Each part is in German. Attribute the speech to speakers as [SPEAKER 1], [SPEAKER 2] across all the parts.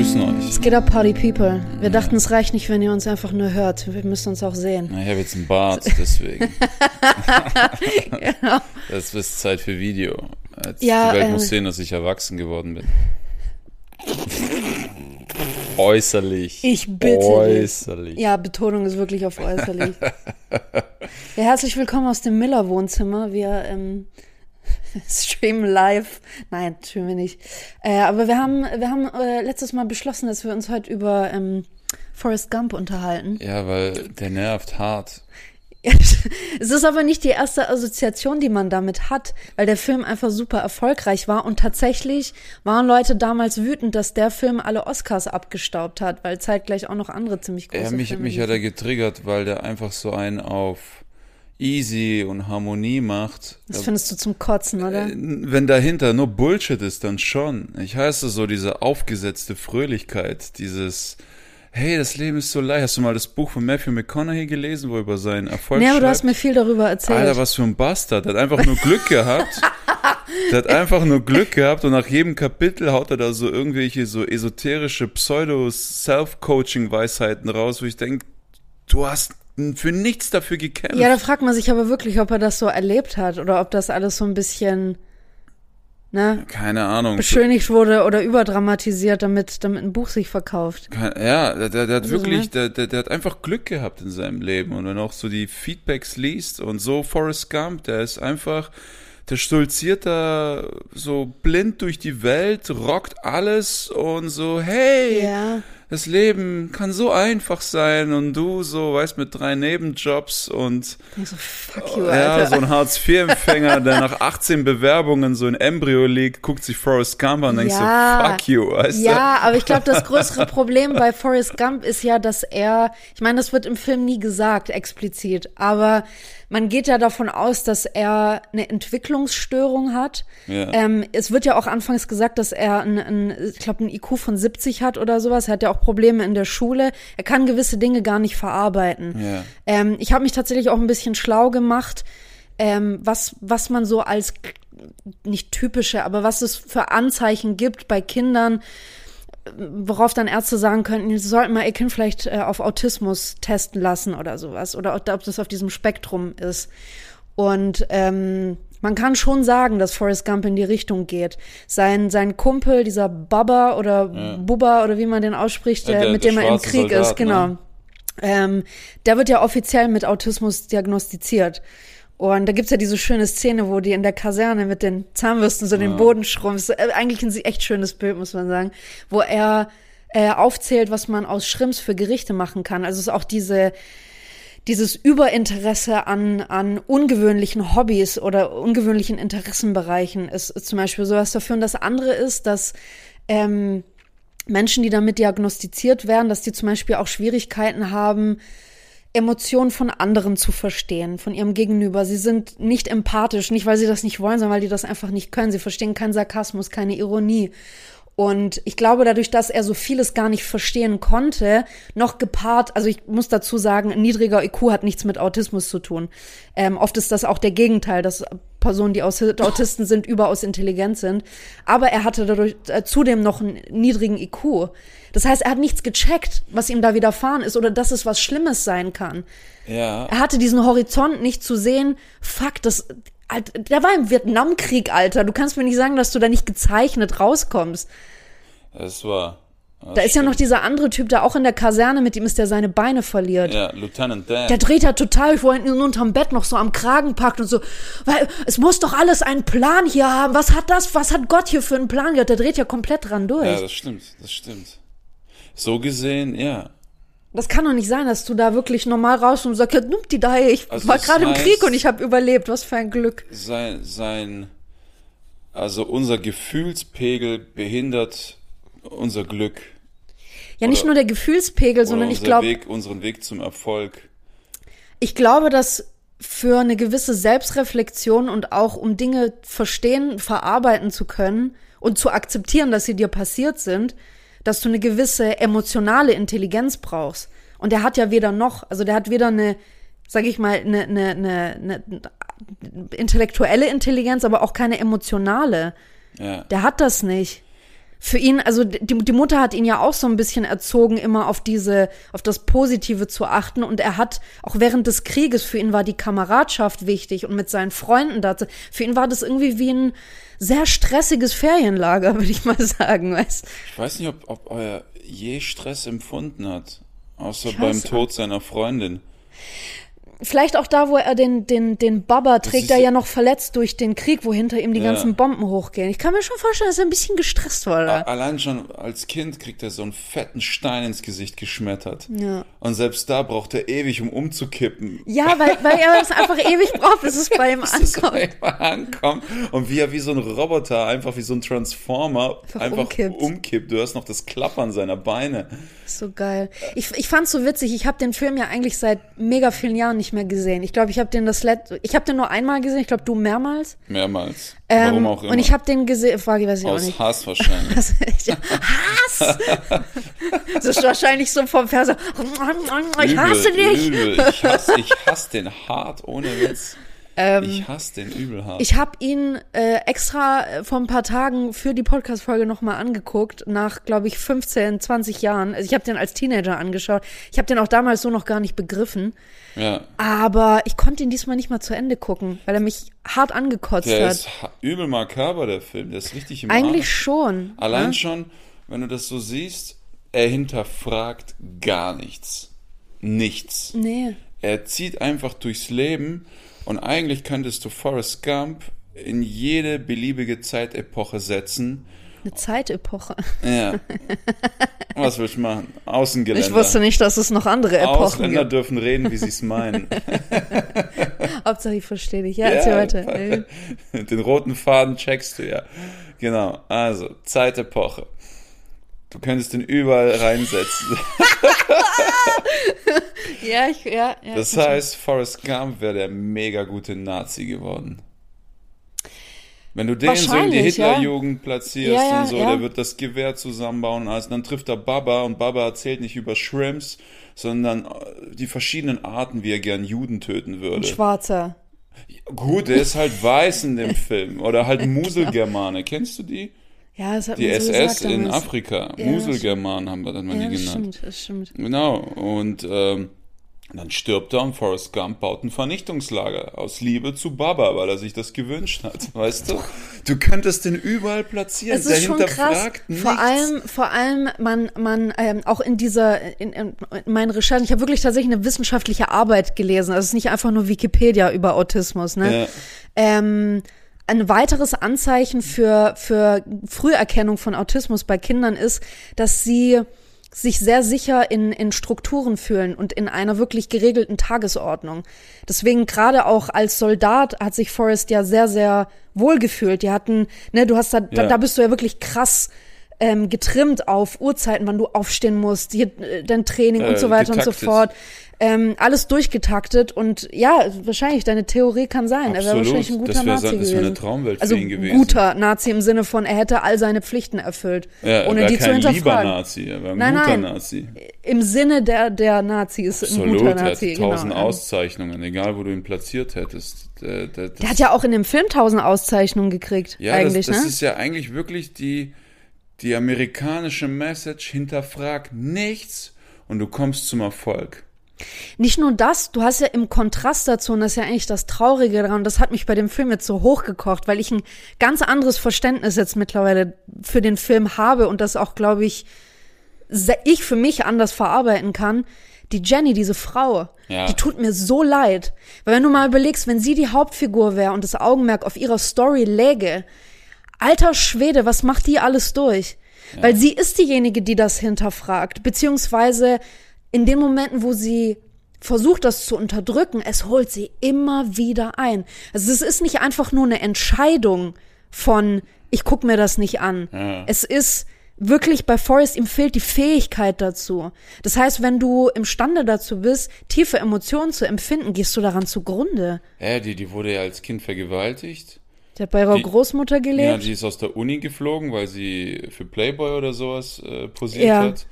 [SPEAKER 1] Grüßen euch.
[SPEAKER 2] Es geht ab, Party People. Wir dachten, es reicht nicht, wenn ihr uns einfach nur hört. Wir müssen uns auch sehen.
[SPEAKER 1] Na, Ich habe jetzt einen Bart, deswegen.
[SPEAKER 2] genau.
[SPEAKER 1] Das ist Zeit für Video. Jetzt
[SPEAKER 2] Ja,
[SPEAKER 1] die Welt
[SPEAKER 2] äh,
[SPEAKER 1] muss sehen, dass ich erwachsen geworden bin. Äußerlich.
[SPEAKER 2] Ich bitte.
[SPEAKER 1] Äußerlich.
[SPEAKER 2] Ja, Betonung ist wirklich auf äußerlich. ja, herzlich willkommen aus dem Miller-Wohnzimmer. Wir ähm, streamen live. Nein, streamen wir nicht. Äh, aber wir haben, wir haben äh, letztes Mal beschlossen, dass wir uns heute über ähm, Forrest Gump unterhalten.
[SPEAKER 1] Ja, weil der nervt hart.
[SPEAKER 2] es ist aber nicht die erste Assoziation, die man damit hat, weil der Film einfach super erfolgreich war und tatsächlich waren Leute damals wütend, dass der Film alle Oscars abgestaubt hat, weil zeitgleich auch noch andere ziemlich große
[SPEAKER 1] Ja, mich,
[SPEAKER 2] Filme
[SPEAKER 1] mich hat er getriggert, weil der einfach so einen auf easy und Harmonie macht.
[SPEAKER 2] Das findest du zum Kotzen, oder?
[SPEAKER 1] Äh, Wenn dahinter nur Bullshit ist, dann schon. Ich heiße so diese aufgesetzte Fröhlichkeit, dieses Hey, das Leben ist so leicht. Hast du mal das Buch von Matthew McConaughey gelesen, wo er über seinen Erfolg
[SPEAKER 2] Nee, aber du
[SPEAKER 1] schreibt?
[SPEAKER 2] hast mir viel darüber erzählt.
[SPEAKER 1] Alter, was für ein Bastard. Der hat einfach nur Glück gehabt. Der hat einfach nur Glück gehabt und nach jedem Kapitel haut er da so irgendwelche so esoterische Pseudo-Self-Coaching-Weisheiten raus, wo ich denke, du hast für nichts dafür gekämpft.
[SPEAKER 2] ja, da fragt man sich aber wirklich, ob er das so erlebt hat oder ob das alles so ein bisschen ne,
[SPEAKER 1] Keine Ahnung.
[SPEAKER 2] beschönigt wurde oder überdramatisiert, damit, damit ein Buch sich verkauft.
[SPEAKER 1] Ja, der, der, der hat
[SPEAKER 2] Also,
[SPEAKER 1] wirklich,
[SPEAKER 2] ne?
[SPEAKER 1] der, der, der hat einfach Glück gehabt in seinem Leben. Und wenn du auch so die Feedbacks liest und so Forrest Gump, der ist einfach, der stolziert da so blind durch die Welt, rockt alles und so, hey,
[SPEAKER 2] Ja.
[SPEAKER 1] Das Leben kann so einfach sein und du so, weißt, mit drei Nebenjobs und
[SPEAKER 2] Ich so, fuck you,
[SPEAKER 1] ja,
[SPEAKER 2] Alter.
[SPEAKER 1] so ein Hartz-IV-Empfänger, der nach 18 Bewerbungen so in Embryo liegt, guckt sich Forrest Gump an und denkt
[SPEAKER 2] Ja.
[SPEAKER 1] so, fuck you, weißt du?
[SPEAKER 2] Ja, aber ich glaube, das größere Problem bei Forrest Gump ist ja, dass er, ich meine, das wird im Film nie gesagt, explizit, aber man geht ja davon aus, dass er eine Entwicklungsstörung hat.
[SPEAKER 1] Ja.
[SPEAKER 2] Ähm, es wird ja auch anfangs gesagt, dass er ein, ein ich glaube, ein IQ von 70 hat oder sowas. Er hat ja auch Probleme in der Schule. Er kann gewisse Dinge gar nicht verarbeiten.
[SPEAKER 1] Ja.
[SPEAKER 2] Ähm, ich habe mich tatsächlich auch ein bisschen schlau gemacht, ähm, was, was man so als nicht typische, aber was es für Anzeichen gibt bei Kindern, worauf dann Ärzte sagen könnten, sie sollten mal ihr Kind vielleicht äh, auf Autismus testen lassen oder sowas oder ob, ob das auf diesem Spektrum ist. Und ähm, man kann schon sagen, dass Forrest Gump in die Richtung geht. Sein, sein Kumpel, dieser Baba oder Bubba oder wie man den ausspricht,
[SPEAKER 1] Ja,
[SPEAKER 2] der,
[SPEAKER 1] der-
[SPEAKER 2] mit
[SPEAKER 1] der
[SPEAKER 2] dem er im Krieg
[SPEAKER 1] Soldat,
[SPEAKER 2] ist, genau.
[SPEAKER 1] ne?
[SPEAKER 2] Ähm, der wird ja offiziell mit Autismus diagnostiziert. Und da gibt's ja diese schöne Szene, wo die in der Kaserne mit den Zahnbürsten so den Boden schrumpft. Äh, Eigentlich ein echt schönes Bild, muss man sagen. Wo er äh, aufzählt, was man aus Schrimps für Gerichte machen kann. Also es ist auch diese, dieses Überinteresse an, an ungewöhnlichen Hobbys oder ungewöhnlichen Interessenbereichen ist, ist zum Beispiel sowas dafür. Und das andere ist, dass ähm, Menschen, die damit diagnostiziert werden, dass die zum Beispiel auch Schwierigkeiten haben, Emotionen von anderen zu verstehen, von ihrem Gegenüber. Sie sind nicht empathisch, nicht weil sie das nicht wollen, sondern weil die das einfach nicht können. Sie verstehen keinen Sarkasmus, keine Ironie. Und ich glaube, dadurch, dass er so vieles gar nicht verstehen konnte, noch gepaart, also ich muss dazu sagen, ein niedriger IQ hat nichts mit Autismus zu tun. Ähm, oft ist das auch der Gegenteil, dass Personen, die Autisten sind, überaus intelligent sind. Aber er hatte dadurch äh, zudem noch einen niedrigen IQ. Das heißt, er hat nichts gecheckt, was ihm da widerfahren ist oder dass es was Schlimmes sein kann.
[SPEAKER 1] Ja.
[SPEAKER 2] Er hatte diesen Horizont nicht zu sehen, fuck, das, Alter, der war im Vietnamkrieg, Alter. Du kannst mir nicht sagen, dass du da nicht gezeichnet rauskommst.
[SPEAKER 1] Das war. das
[SPEAKER 2] Da ist ja noch dieser andere Typ, der auch in der Kaserne mit ihm ist, der seine Beine verliert.
[SPEAKER 1] Ja, Lieutenant Dan.
[SPEAKER 2] Der dreht ja total, wo er ihn unterm Bett noch so am Kragen packt und so, weil es muss doch alles einen Plan hier haben. Was hat das, was hat Gott hier für einen Plan gehabt? Der dreht ja komplett dran durch.
[SPEAKER 1] ja, das stimmt, das stimmt. So gesehen, ja.
[SPEAKER 2] Das kann doch nicht sein, dass du da wirklich normal raus und sagst, ja, nimm die da, ich
[SPEAKER 1] Also
[SPEAKER 2] war gerade im Krieg und ich habe überlebt. Was für ein Glück.
[SPEAKER 1] Sein, sein, also unser Gefühlspegel behindert unser Glück.
[SPEAKER 2] Ja, nicht
[SPEAKER 1] Oder-
[SPEAKER 2] nur der Gefühlspegel, sondern ich glaube,
[SPEAKER 1] unseren Weg zum Erfolg.
[SPEAKER 2] ich glaube, dass für eine gewisse Selbstreflexion und auch um Dinge verstehen, verarbeiten zu können und zu akzeptieren, dass sie dir passiert sind, dass du eine gewisse emotionale Intelligenz brauchst. Und der hat ja weder noch, also der hat weder eine, sag ich mal, eine, eine, eine, eine intellektuelle Intelligenz, aber auch keine emotionale.
[SPEAKER 1] Ja.
[SPEAKER 2] Der hat das nicht. Für ihn, also die, die Mutter hat ihn ja auch so ein bisschen erzogen, immer auf diese, auf das Positive zu achten. Und er hat auch während des Krieges, für ihn war die Kameradschaft wichtig und mit seinen Freunden dazu. Für ihn war das irgendwie wie ein sehr stressiges Ferienlager, würde ich mal sagen, weißt
[SPEAKER 1] Ich weiß nicht, ob, ob er je Stress empfunden hat. Außer beim Tod seiner Freundin.
[SPEAKER 2] Vielleicht auch da, wo er den, den, den Baba trägt,
[SPEAKER 1] ist
[SPEAKER 2] er
[SPEAKER 1] ja-
[SPEAKER 2] noch verletzt durch den Krieg, wo hinter ihm die
[SPEAKER 1] Ja.
[SPEAKER 2] ganzen Bomben hochgehen. Ich kann mir schon vorstellen, dass er ein bisschen gestresst war da.
[SPEAKER 1] Allein schon als Kind kriegt er so einen fetten Stein ins Gesicht geschmettert.
[SPEAKER 2] Ja.
[SPEAKER 1] Und selbst da braucht er ewig, um umzukippen.
[SPEAKER 2] Ja, weil, weil er das einfach ewig braucht, bis es bei ihm
[SPEAKER 1] Bis es
[SPEAKER 2] ankommt.
[SPEAKER 1] einfach ankommt und wie er wie so ein Roboter, einfach wie so ein Transformer,
[SPEAKER 2] Einfach
[SPEAKER 1] einfach,
[SPEAKER 2] umkippt.
[SPEAKER 1] umkippt. Du hörst noch das Klappern seiner Beine.
[SPEAKER 2] So geil. Ich, ich fand's so witzig. Ich habe den Film ja eigentlich seit mega vielen Jahren nicht mehr gesehen. Ich glaube, ich habe den das letzte, ich habe den nur einmal gesehen. Ich glaube, du mehrmals.
[SPEAKER 1] Mehrmals.
[SPEAKER 2] Ähm,
[SPEAKER 1] Warum auch immer.
[SPEAKER 2] Und ich habe den gesehen. Frage, weiß ich auch
[SPEAKER 1] Aus
[SPEAKER 2] nicht.
[SPEAKER 1] Hass wahrscheinlich.
[SPEAKER 2] Ist- Hass! Das ist wahrscheinlich so vom Fernseher. Ich hasse dich!
[SPEAKER 1] Übel. Ich hasse, ich hasse den hart, ohne Witz. Ich hasse den übel hart.
[SPEAKER 2] Ähm, Ich habe ihn äh, extra äh, vor ein paar Tagen für die Podcast-Folge nochmal angeguckt, nach, glaube ich, 15, 20 Jahren. Also ich habe den als Teenager angeschaut. Ich habe den auch damals so noch gar nicht begriffen.
[SPEAKER 1] ja,
[SPEAKER 2] Aber ich konnte ihn diesmal nicht mal zu Ende gucken, weil er mich hart angekotzt
[SPEAKER 1] der
[SPEAKER 2] hat.
[SPEAKER 1] ist ha- übel makaber, der Film. Der ist richtig im
[SPEAKER 2] Eigentlich
[SPEAKER 1] Arsch.
[SPEAKER 2] schon.
[SPEAKER 1] Allein
[SPEAKER 2] ne?
[SPEAKER 1] schon, wenn du das so siehst, er hinterfragt gar nichts. Nichts.
[SPEAKER 2] Nee.
[SPEAKER 1] Er zieht einfach durchs Leben und eigentlich könntest du Forrest Gump in jede beliebige Zeitepoche setzen.
[SPEAKER 2] Eine Zeitepoche.
[SPEAKER 1] Ja. Was willst du machen? Außengeländer.
[SPEAKER 2] Ich wusste nicht, dass es noch andere Epochen
[SPEAKER 1] Ausländer
[SPEAKER 2] gibt.
[SPEAKER 1] dürfen reden, wie sie es meinen.
[SPEAKER 2] Hauptsache, ich verstehe dich. Ja, erzähl weiter. Äh,
[SPEAKER 1] Den roten Faden checkst du ja. Genau. Also, Zeitepoche. Du könntest den überall reinsetzen.
[SPEAKER 2] Ja, ich, ja, ja.
[SPEAKER 1] Das heißt, Forrest Gump wäre der mega gute Nazi geworden. Wenn du den so in die
[SPEAKER 2] Wahrscheinlich, ja.
[SPEAKER 1] Hitlerjugend platzierst
[SPEAKER 2] Ja, ja,
[SPEAKER 1] und so, der wird das Gewehr zusammenbauen und alles, dann trifft er Baba und Baba erzählt nicht über Shrimps, sondern äh, die verschiedenen Arten, wie er gern Juden töten
[SPEAKER 2] Ein
[SPEAKER 1] würde.
[SPEAKER 2] Schwarzer.
[SPEAKER 1] Gut, der ist halt weiß in dem Film. Oder halt Muselgermane. Kennst du die?
[SPEAKER 2] Ja, das hat
[SPEAKER 1] Die
[SPEAKER 2] man so
[SPEAKER 1] SS
[SPEAKER 2] gesagt
[SPEAKER 1] in. Afrika.
[SPEAKER 2] Ja,
[SPEAKER 1] Muselgermanen haben wir dann mal
[SPEAKER 2] Ja,
[SPEAKER 1] die
[SPEAKER 2] das
[SPEAKER 1] genannt.
[SPEAKER 2] stimmt, das stimmt.
[SPEAKER 1] Genau. Und ähm, dann stirbt er und Forrest Gump baut ein Vernichtungslager aus Liebe zu Baba, weil er sich das gewünscht hat. Weißt du? Du könntest den überall platzieren.
[SPEAKER 2] Es
[SPEAKER 1] Der
[SPEAKER 2] ist schon krass.
[SPEAKER 1] hinterfragt nichts.
[SPEAKER 2] Vor allem, vor allem, man, man ähm, auch in dieser, in, in, in meinen Recherchen, ich habe wirklich tatsächlich eine wissenschaftliche Arbeit gelesen. Also es ist nicht einfach nur Wikipedia über Autismus. Ne?
[SPEAKER 1] Ja.
[SPEAKER 2] Ähm, ein weiteres Anzeichen für, für Früherkennung von Autismus bei Kindern ist, dass sie sich sehr sicher in, in Strukturen fühlen und in einer wirklich geregelten Tagesordnung. Deswegen gerade auch als Soldat hat sich Forrest ja sehr, sehr wohl gefühlt. Die hatten, ne, du hast da, da,
[SPEAKER 1] Ja.
[SPEAKER 2] da bist du ja wirklich krass ähm, getrimmt auf Uhrzeiten, wann du aufstehen musst, hier, äh, dein Training und
[SPEAKER 1] Äh,
[SPEAKER 2] so weiter und so fort. Ähm, alles durchgetaktet und ja, wahrscheinlich, deine Theorie kann sein. Er wäre
[SPEAKER 1] Absolut.
[SPEAKER 2] wahrscheinlich ein guter
[SPEAKER 1] Das wär
[SPEAKER 2] Nazi
[SPEAKER 1] das wär eine. Traumwelt für
[SPEAKER 2] also
[SPEAKER 1] ihn gewesen.
[SPEAKER 2] guter Nazi im Sinne von, er hätte all seine Pflichten erfüllt,
[SPEAKER 1] Ja, er
[SPEAKER 2] ohne die zu
[SPEAKER 1] kein lieber
[SPEAKER 2] hinterfragen.
[SPEAKER 1] Nazi, er wäre ein
[SPEAKER 2] Nein,
[SPEAKER 1] guter
[SPEAKER 2] nein.
[SPEAKER 1] Nazi.
[SPEAKER 2] Im Sinne der, der Nazis, ein
[SPEAKER 1] Absolut,
[SPEAKER 2] guter
[SPEAKER 1] er hat
[SPEAKER 2] Nazi.
[SPEAKER 1] tausend
[SPEAKER 2] genau.
[SPEAKER 1] Auszeichnungen, egal wo du ihn platziert hättest. Der, der,
[SPEAKER 2] Der hat ja auch in dem Film tausend Auszeichnungen gekriegt,
[SPEAKER 1] ja,
[SPEAKER 2] eigentlich,
[SPEAKER 1] das, das
[SPEAKER 2] ne?
[SPEAKER 1] ist ja eigentlich wirklich die, die amerikanische Message, hinterfrag nichts und du kommst zum Erfolg.
[SPEAKER 2] Nicht nur das, du hast ja im Kontrast dazu, und das ist ja eigentlich das Traurige daran, das hat mich bei dem Film jetzt so hochgekocht, weil ich ein ganz anderes Verständnis jetzt mittlerweile für den Film habe und das auch, glaube ich, ich für mich anders verarbeiten kann. Die Jenny, diese Frau,
[SPEAKER 1] Ja.
[SPEAKER 2] die tut mir so leid. Weil wenn du mal überlegst, wenn sie die Hauptfigur wäre und das Augenmerk auf ihrer Story läge, alter Schwede, was macht die alles durch? Weil sie ist diejenige, die das hinterfragt, beziehungsweise in den Momenten, wo sie versucht, das zu unterdrücken, es holt sie immer wieder ein. Also es ist nicht einfach nur eine Entscheidung von, ich guck mir das nicht an.
[SPEAKER 1] Ja.
[SPEAKER 2] Es ist wirklich bei Forrest, ihm fehlt die Fähigkeit dazu. Das heißt, wenn du imstande dazu bist, tiefe Emotionen zu empfinden, gehst du daran zugrunde.
[SPEAKER 1] Ja, die, die wurde ja als Kind vergewaltigt.
[SPEAKER 2] Die hat bei ihrer
[SPEAKER 1] Die-
[SPEAKER 2] Großmutter
[SPEAKER 1] Ja,
[SPEAKER 2] gelebt.
[SPEAKER 1] die ist aus der Uni geflogen, weil sie für Playboy oder sowas äh, posiert
[SPEAKER 2] Ja.
[SPEAKER 1] hat.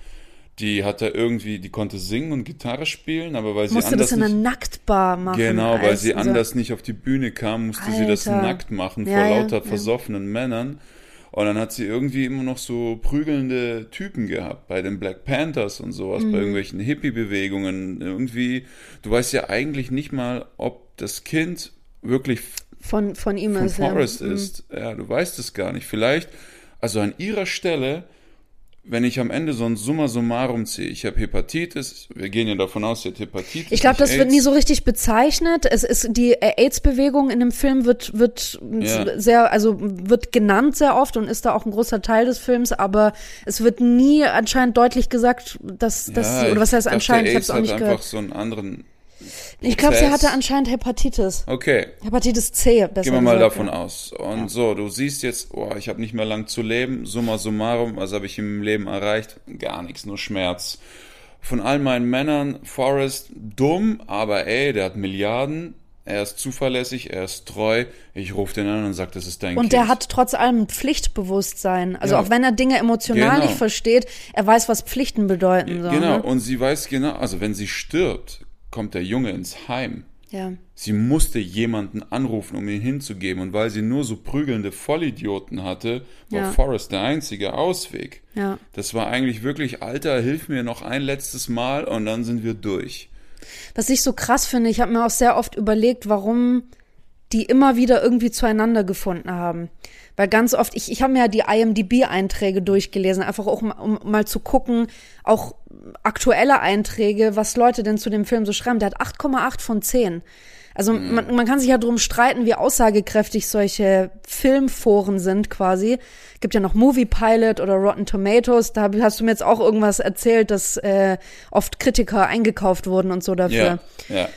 [SPEAKER 1] Die hatte irgendwie, die konnte singen und Gitarre spielen, aber weil sie
[SPEAKER 2] musste
[SPEAKER 1] anders
[SPEAKER 2] das in einer Nacktbar machen.
[SPEAKER 1] genau, weil
[SPEAKER 2] als
[SPEAKER 1] sie anders nicht auf die Bühne kam, musste sie das
[SPEAKER 2] Alter.
[SPEAKER 1] nackt machen
[SPEAKER 2] Ja,
[SPEAKER 1] vor
[SPEAKER 2] ja,
[SPEAKER 1] lauter
[SPEAKER 2] ja.
[SPEAKER 1] versoffenen Männern. Und dann hat sie irgendwie immer noch so prügelnde Typen gehabt bei den Black Panthers und sowas,
[SPEAKER 2] Mhm.
[SPEAKER 1] bei irgendwelchen Hippie-Bewegungen. Irgendwie, du weißt ja eigentlich nicht mal, ob das Kind wirklich
[SPEAKER 2] Von, von ihm
[SPEAKER 1] von
[SPEAKER 2] ist.
[SPEAKER 1] Forrest
[SPEAKER 2] Mhm.
[SPEAKER 1] ist. Ja, du weißt es gar nicht. Vielleicht, also an ihrer Stelle, wenn ich am Ende so ein Summa summarum ziehe, ich habe Hepatitis, wir gehen ja davon aus, sie hat Hepatitis.
[SPEAKER 2] Ich glaube, das wird
[SPEAKER 1] AIDS.
[SPEAKER 2] nie so richtig bezeichnet. Es ist die AIDS-Bewegung in dem Film wird wird
[SPEAKER 1] Ja.
[SPEAKER 2] sehr, also wird genannt sehr oft und ist da auch ein großer Teil des Films, aber es wird nie anscheinend deutlich gesagt, dass, dass
[SPEAKER 1] ja,
[SPEAKER 2] sie, oder was heißt anscheinend, ich habe es auch nicht
[SPEAKER 1] einfach
[SPEAKER 2] gehört.
[SPEAKER 1] so einen anderen.
[SPEAKER 2] Ich glaube, sie hatte anscheinend Hepatitis.
[SPEAKER 1] Okay,
[SPEAKER 2] Hepatitis C,
[SPEAKER 1] gehen wir mal
[SPEAKER 2] gesagt,
[SPEAKER 1] davon
[SPEAKER 2] ja.
[SPEAKER 1] aus. Und so, du siehst jetzt, oh, ich habe nicht mehr lang zu leben. Summa summarum, was habe ich im Leben erreicht? Gar nichts, nur Schmerz. Von all meinen Männern, Forrest, dumm, aber ey, der hat Milliarden. Er ist zuverlässig, er ist treu. Ich rufe den an und sage, das ist dein
[SPEAKER 2] Und
[SPEAKER 1] Kind.
[SPEAKER 2] der hat trotz allem ein Pflichtbewusstsein. Also
[SPEAKER 1] Ja.
[SPEAKER 2] auch wenn er Dinge emotional
[SPEAKER 1] Genau.
[SPEAKER 2] nicht versteht, er weiß, was Pflichten bedeuten. So,
[SPEAKER 1] Genau,
[SPEAKER 2] Ne?
[SPEAKER 1] und sie weiß genau, also wenn sie stirbt, kommt der Junge ins Heim.
[SPEAKER 2] Ja.
[SPEAKER 1] Sie musste jemanden anrufen, um ihn hinzugeben. Und weil sie nur so prügelnde Vollidioten hatte, war
[SPEAKER 2] Ja.
[SPEAKER 1] Forrest der einzige Ausweg.
[SPEAKER 2] Ja.
[SPEAKER 1] Das war eigentlich wirklich, Alter, hilf mir noch ein letztes Mal und dann sind wir durch.
[SPEAKER 2] Was ich so krass finde, ich habe mir auch sehr oft überlegt, warum die immer wieder irgendwie zueinander gefunden haben. Weil ganz oft, ich, ich habe mir ja die IMDB-Einträge durchgelesen, einfach auch um, um mal zu gucken, auch aktuelle Einträge, was Leute denn zu dem Film so schreiben. Der hat 8,8 von 10. Also man, man kann sich ja drum streiten, wie aussagekräftig solche Filmforen sind quasi. Gibt ja noch Movie Pilot oder Rotten Tomatoes. Da hast du mir jetzt auch irgendwas erzählt, dass äh, oft Kritiker eingekauft wurden und so dafür.
[SPEAKER 1] Ja, ja.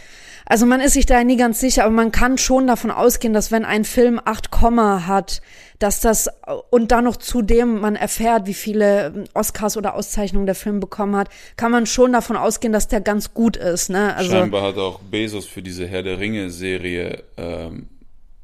[SPEAKER 2] Also man ist sich da nie ganz sicher, aber man kann schon davon ausgehen, dass wenn ein Film 8 Komma hat, dass das und dann noch zudem man erfährt, wie viele Oscars oder Auszeichnungen der Film bekommen hat, kann man schon davon ausgehen, dass der ganz gut ist. Ne? Also
[SPEAKER 1] Scheinbar hat auch Bezos für diese Herr der Ringe-Serie ähm,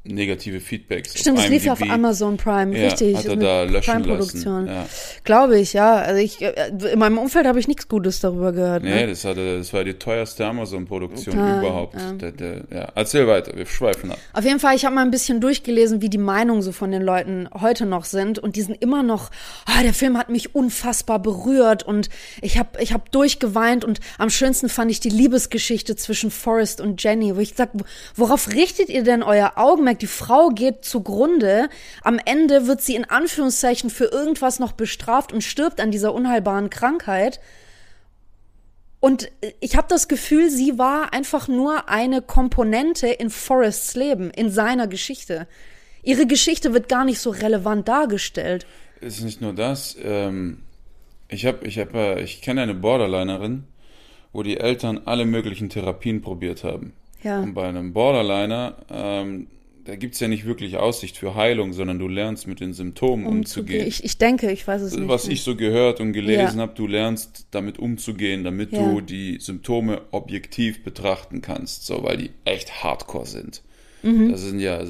[SPEAKER 1] negative Feedbacks.
[SPEAKER 2] stimmt, es lief ja auf. Amazon Prime,
[SPEAKER 1] Ja,
[SPEAKER 2] richtig.
[SPEAKER 1] hat er da löschen
[SPEAKER 2] Prime-Produktion.
[SPEAKER 1] Ja.
[SPEAKER 2] Glaube ich, ja. Also ich äh, in meinem Umfeld habe ich nichts Gutes darüber gehört.
[SPEAKER 1] Nee,
[SPEAKER 2] Ne?
[SPEAKER 1] das, hatte, das war die teuerste Amazon-Produktion
[SPEAKER 2] Total,
[SPEAKER 1] überhaupt.
[SPEAKER 2] ja.
[SPEAKER 1] Der, der, ja. Erzähl weiter, wir schweifen ab.
[SPEAKER 2] Auf jeden Fall, ich habe mal ein bisschen durchgelesen, wie die Meinungen so von den Leuten heute noch sind. Und die sind immer noch, ah, der Film hat mich unfassbar berührt und ich habe ich hab durchgeweint. Und am schönsten fand ich die Liebesgeschichte zwischen Forrest und Jenny, wo ich sag, worauf richtet ihr denn euer Augenmerk? Die Frau geht zugrunde. Am Ende wird sie in Anführungszeichen für irgendwas noch bestraft und stirbt an dieser unheilbaren Krankheit. Und ich habe das Gefühl, sie war einfach nur eine Komponente in Forrests Leben, in seiner Geschichte. Ihre Geschichte wird gar nicht so relevant dargestellt.
[SPEAKER 1] Es ist nicht nur das. Ähm, ich habe, ich habe, äh, ich kenne eine Borderlinerin, wo die Eltern alle möglichen Therapien probiert haben.
[SPEAKER 2] Ja.
[SPEAKER 1] Und bei einem Borderliner, ähm, da gibt's ja nicht wirklich Aussicht für Heilung, sondern du lernst mit den Symptomen umzugehen.
[SPEAKER 2] Ich, ich denke, ich weiß es nicht.
[SPEAKER 1] Was ich so gehört und gelesen
[SPEAKER 2] Ja.
[SPEAKER 1] habe, du lernst damit umzugehen, damit
[SPEAKER 2] Ja.
[SPEAKER 1] du die Symptome objektiv betrachten kannst, so weil die echt hardcore sind.
[SPEAKER 2] Mhm.
[SPEAKER 1] Das sind ja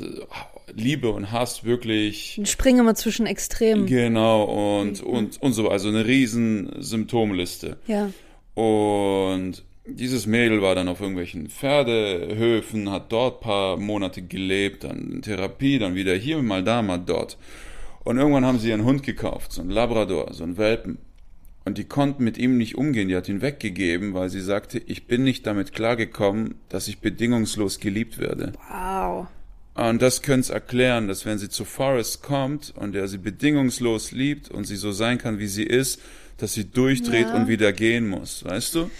[SPEAKER 1] Liebe und Hass wirklich
[SPEAKER 2] ich springe immer zwischen Extremen.
[SPEAKER 1] genau und und und so also eine riesen Symptomliste.
[SPEAKER 2] Ja.
[SPEAKER 1] Und dieses Mädel war dann auf irgendwelchen Pferdehöfen, hat dort paar Monate gelebt, dann in Therapie, dann wieder hier, mal da, mal dort. Und irgendwann haben sie einen Hund gekauft, so einen Labrador, so einen Welpen. Und die konnten mit ihm nicht umgehen, die hat ihn weggegeben, weil sie sagte, ich bin nicht damit klargekommen, dass ich bedingungslos geliebt werde.
[SPEAKER 2] Wow.
[SPEAKER 1] Und das könnte es erklären, dass wenn sie zu Forrest kommt und er sie bedingungslos liebt und sie so sein kann, wie sie ist, dass sie durchdreht
[SPEAKER 2] Ja.
[SPEAKER 1] und wieder gehen muss, weißt du?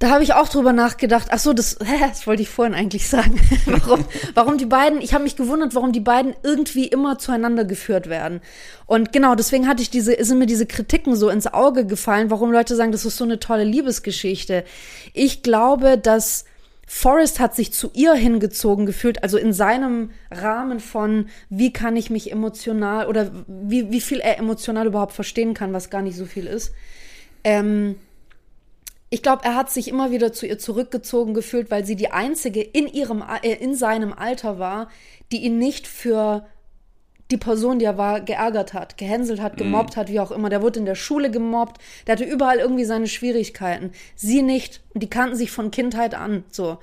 [SPEAKER 2] Da habe ich auch drüber nachgedacht. Ach so, das, das wollte ich vorhin eigentlich sagen. warum, warum die beiden, ich habe mich gewundert, warum die beiden irgendwie immer zueinander geführt werden. Und genau, deswegen hatte ich diese, sind mir diese Kritiken so ins Auge gefallen, warum Leute sagen, das ist so eine tolle Liebesgeschichte. Ich glaube, dass Forrest hat sich zu ihr hingezogen gefühlt, also in seinem Rahmen von, wie kann ich mich emotional oder wie, wie viel er emotional überhaupt verstehen kann, was gar nicht so viel ist. Ähm, ich glaube, er hat sich immer wieder zu ihr zurückgezogen gefühlt, weil sie die einzige in ihrem, äh, in seinem Alter war, die ihn nicht für die Person, die er war, geärgert hat, gehänselt hat, gemobbt mhm. hat, wie auch immer. Der wurde in der Schule gemobbt, der hatte überall irgendwie seine Schwierigkeiten. Sie nicht. Und die kannten sich von Kindheit an. So.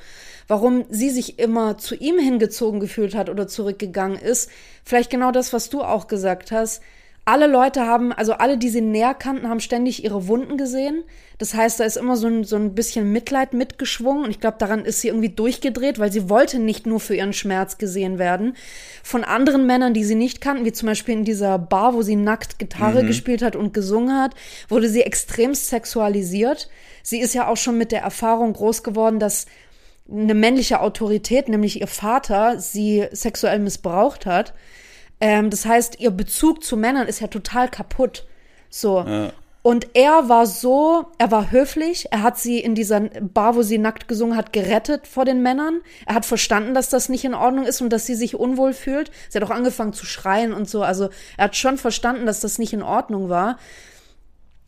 [SPEAKER 2] Warum sie sich immer zu ihm hingezogen gefühlt hat oder zurückgegangen ist, vielleicht genau das, was du auch gesagt hast alle Leute haben, also alle, die sie näher kannten, haben ständig ihre Wunden gesehen. Das heißt, da ist immer so ein, so ein bisschen Mitleid mitgeschwungen. Und ich glaube, daran ist sie irgendwie durchgedreht, weil sie wollte nicht nur für ihren Schmerz gesehen werden. Von anderen Männern, die sie nicht kannten, wie zum Beispiel in dieser Bar, wo sie nackt Gitarre mhm. gespielt hat und gesungen hat, wurde sie extremst sexualisiert. Sie ist ja auch schon mit der Erfahrung groß geworden, dass eine männliche Autorität, nämlich ihr Vater, sie sexuell missbraucht hat. Ähm, das heißt, ihr Bezug zu Männern ist ja total kaputt. So. Ja. Und er war so, er war höflich, er hat sie in dieser Bar, wo sie nackt gesungen hat, gerettet vor den Männern. Er hat verstanden, dass das nicht in Ordnung ist und dass sie sich unwohl fühlt. Sie hat auch angefangen zu schreien und so. Also er hat schon verstanden, dass das nicht in Ordnung war.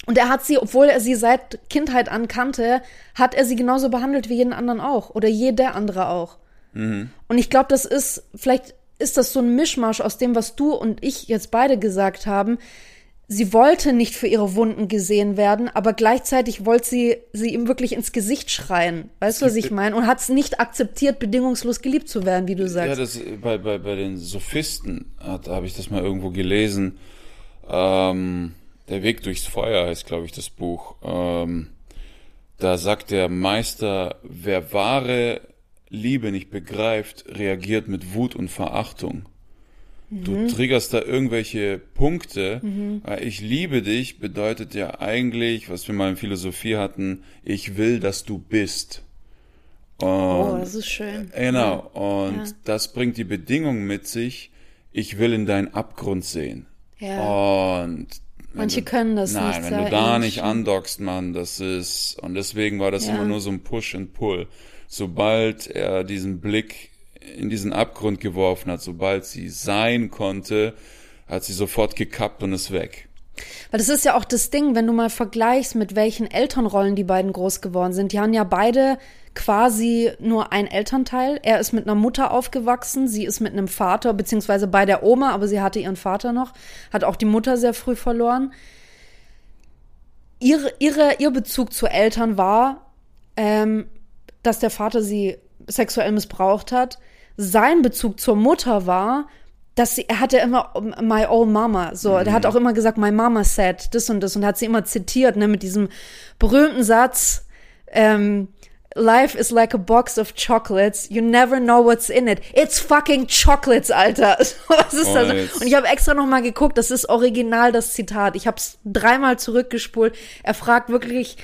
[SPEAKER 2] Und er hat sie, obwohl er sie seit Kindheit an kannte, hat er sie genauso behandelt wie jeden anderen auch. Oder jeder andere auch. Mhm. Und ich glaube, das ist, vielleicht ist das so ein Mischmasch aus dem, was du und ich jetzt beide gesagt haben. Sie wollte nicht für ihre Wunden gesehen werden, aber gleichzeitig wollte sie sie ihm wirklich ins Gesicht schreien. Weißt du, was ich meine? Und hat es nicht akzeptiert, bedingungslos geliebt zu werden, wie du sagst.
[SPEAKER 1] Ja, das, bei, bei, bei den Sophisten habe ich das mal irgendwo gelesen. Ähm, der Weg durchs Feuer heißt, glaube ich, das Buch. Ähm, da sagt der Meister, wer wahre Liebe nicht begreift, reagiert mit Wut und Verachtung. Mhm. Du triggerst da irgendwelche Punkte. Mhm. Ich liebe dich bedeutet ja eigentlich, was wir mal in Philosophie hatten, ich will, dass du bist.
[SPEAKER 2] Und, oh, das ist schön.
[SPEAKER 1] Genau. Und ja. das bringt die Bedingung mit sich, ich will in deinen Abgrund sehen. Ja. Und
[SPEAKER 2] Manche du, können das
[SPEAKER 1] nein,
[SPEAKER 2] nicht.
[SPEAKER 1] Nein, wenn du da nicht andockst, Mann, das ist, und deswegen war das ja. immer nur so ein Push and Pull sobald er diesen Blick in diesen Abgrund geworfen hat, sobald sie sein konnte, hat sie sofort gekappt und ist weg.
[SPEAKER 2] Weil das ist ja auch das Ding, wenn du mal vergleichst, mit welchen Elternrollen die beiden groß geworden sind. Die haben ja beide quasi nur ein Elternteil. Er ist mit einer Mutter aufgewachsen, sie ist mit einem Vater, beziehungsweise bei der Oma, aber sie hatte ihren Vater noch, hat auch die Mutter sehr früh verloren. Ihre, ihre, ihr Bezug zu Eltern war, ähm, dass der Vater sie sexuell missbraucht hat. Sein Bezug zur Mutter war, dass sie, er hatte immer my old mama, so, mhm. der hat auch immer gesagt, my mama said das und das und hat sie immer zitiert, ne, mit diesem berühmten Satz, ähm, Life is like a box of chocolates. You never know what's in it. It's fucking chocolates, Alter. Was ist oh, das? Und ich habe extra noch mal geguckt. Das ist original das Zitat. Ich habe es dreimal zurückgespult. Er fragt wirklich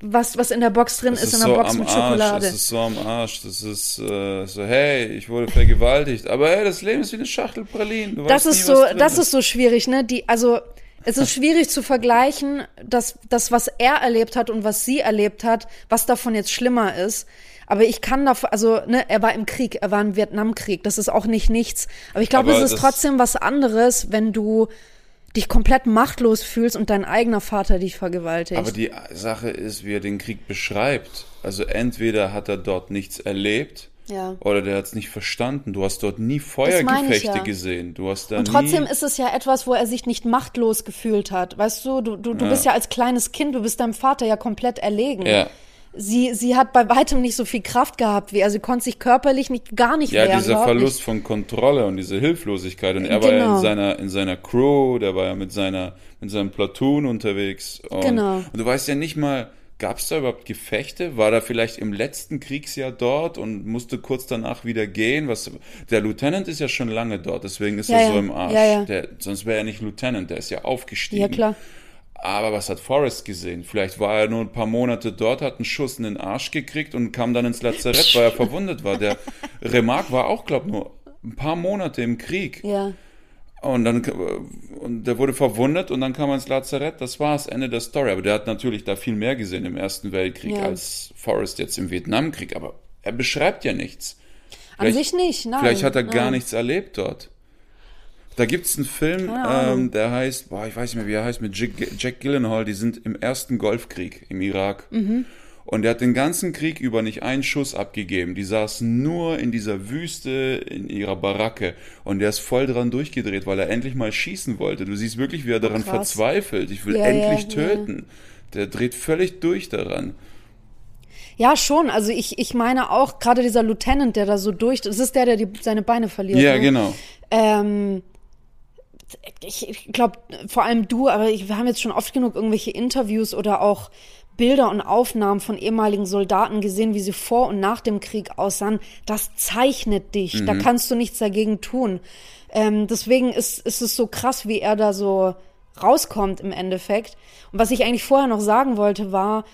[SPEAKER 2] was, was in der Box drin ist, ist, in der so Box mit Schokolade.
[SPEAKER 1] Arsch, das ist so am Arsch. Das ist äh, so, hey, ich wurde vergewaltigt. Aber hey, das Leben ist wie eine Schachtel Pralinen.
[SPEAKER 2] das ist nie, so, das ist so schwierig, ne? Die, also, es ist schwierig zu vergleichen, dass das, was er erlebt hat und was sie erlebt hat, was davon jetzt schlimmer ist. Aber ich kann davon, also, ne, er war im Krieg, er war im Vietnamkrieg. Das ist auch nicht nichts. Aber ich glaube, es ist trotzdem was anderes, wenn du dich komplett machtlos fühlst und dein eigener Vater dich vergewaltigt.
[SPEAKER 1] Aber die Sache ist, wie er den Krieg beschreibt. Also entweder hat er dort nichts erlebt, ja. Oder der hat es nicht verstanden. Du hast dort nie Feuergefechte ja. gesehen. Du hast da
[SPEAKER 2] Und trotzdem ist es ja etwas, wo er sich nicht machtlos gefühlt hat. Weißt du, du, du, du ja. bist ja als kleines Kind, du bist deinem Vater ja komplett erlegen. Ja sie, sie hat bei weitem nicht so viel Kraft gehabt wie er. Sie konnte sich körperlich nicht, gar nicht
[SPEAKER 1] ja, wehren. Ja, dieser Verlust nicht. von Kontrolle und diese Hilflosigkeit. Und er genau. war ja in genau. seiner, in seiner Crew, der war ja mit seiner, mit seinem Platoon unterwegs. Und, genau. Und du weißt ja nicht mal, Gab es da überhaupt Gefechte? War er vielleicht im letzten Kriegsjahr dort und musste kurz danach wieder gehen? Was, der Lieutenant ist ja schon lange dort, deswegen ist ja, er so im Arsch. Ja, der, sonst wäre er nicht Lieutenant, der ist ja aufgestiegen. Ja, klar. Aber was hat Forrest gesehen? Vielleicht war er nur ein paar Monate dort, hat einen Schuss in den Arsch gekriegt und kam dann ins Lazarett, weil er verwundet war. Der Remarque war auch, glaube ich, nur ein paar Monate im Krieg.
[SPEAKER 2] Ja.
[SPEAKER 1] Und dann und der wurde verwundet und dann kam er ins Lazarett. Das war das Ende der Story. Aber der hat natürlich da viel mehr gesehen im Ersten Weltkrieg
[SPEAKER 2] Ja.
[SPEAKER 1] als Forrest jetzt im Vietnamkrieg. Aber er beschreibt ja nichts.
[SPEAKER 2] An
[SPEAKER 1] Vielleicht-
[SPEAKER 2] sich nicht, nein.
[SPEAKER 1] Vielleicht hat er gar
[SPEAKER 2] nein.
[SPEAKER 1] nichts erlebt dort. Da gibt's einen Film, ähm, der heißt, boah, ich weiß nicht mehr, wie er heißt, mit Jack, Gyllenhaal. Die sind im ersten Golfkrieg im Irak.
[SPEAKER 2] Mhm.
[SPEAKER 1] Und der hat den ganzen Krieg über nicht einen Schuss abgegeben. Die saßen nur in dieser Wüste in ihrer Baracke. Und der ist voll dran durchgedreht, weil er endlich mal schießen wollte. Du siehst wirklich, wie er daran
[SPEAKER 2] krass.
[SPEAKER 1] verzweifelt. Ich will
[SPEAKER 2] Ja,
[SPEAKER 1] endlich
[SPEAKER 2] ja, ja.
[SPEAKER 1] töten. Der dreht völlig durch daran.
[SPEAKER 2] Ja, schon. Also ich, ich meine auch, gerade dieser Lieutenant, der da so durch, das ist der, der die, seine Beine verliert.
[SPEAKER 1] Ja,
[SPEAKER 2] ne?
[SPEAKER 1] genau.
[SPEAKER 2] Ähm, ich ich glaube, vor allem du, aber ich, wir haben jetzt schon oft genug irgendwelche Interviews oder auch Bilder und Aufnahmen von ehemaligen Soldaten gesehen, wie sie vor und nach dem Krieg aussahen. Das zeichnet dich. Da kannst du nichts dagegen tun. Ähm, deswegen ist, ist es so krass, wie er da so rauskommt im Endeffekt. Und was ich eigentlich vorher noch sagen wollte, war,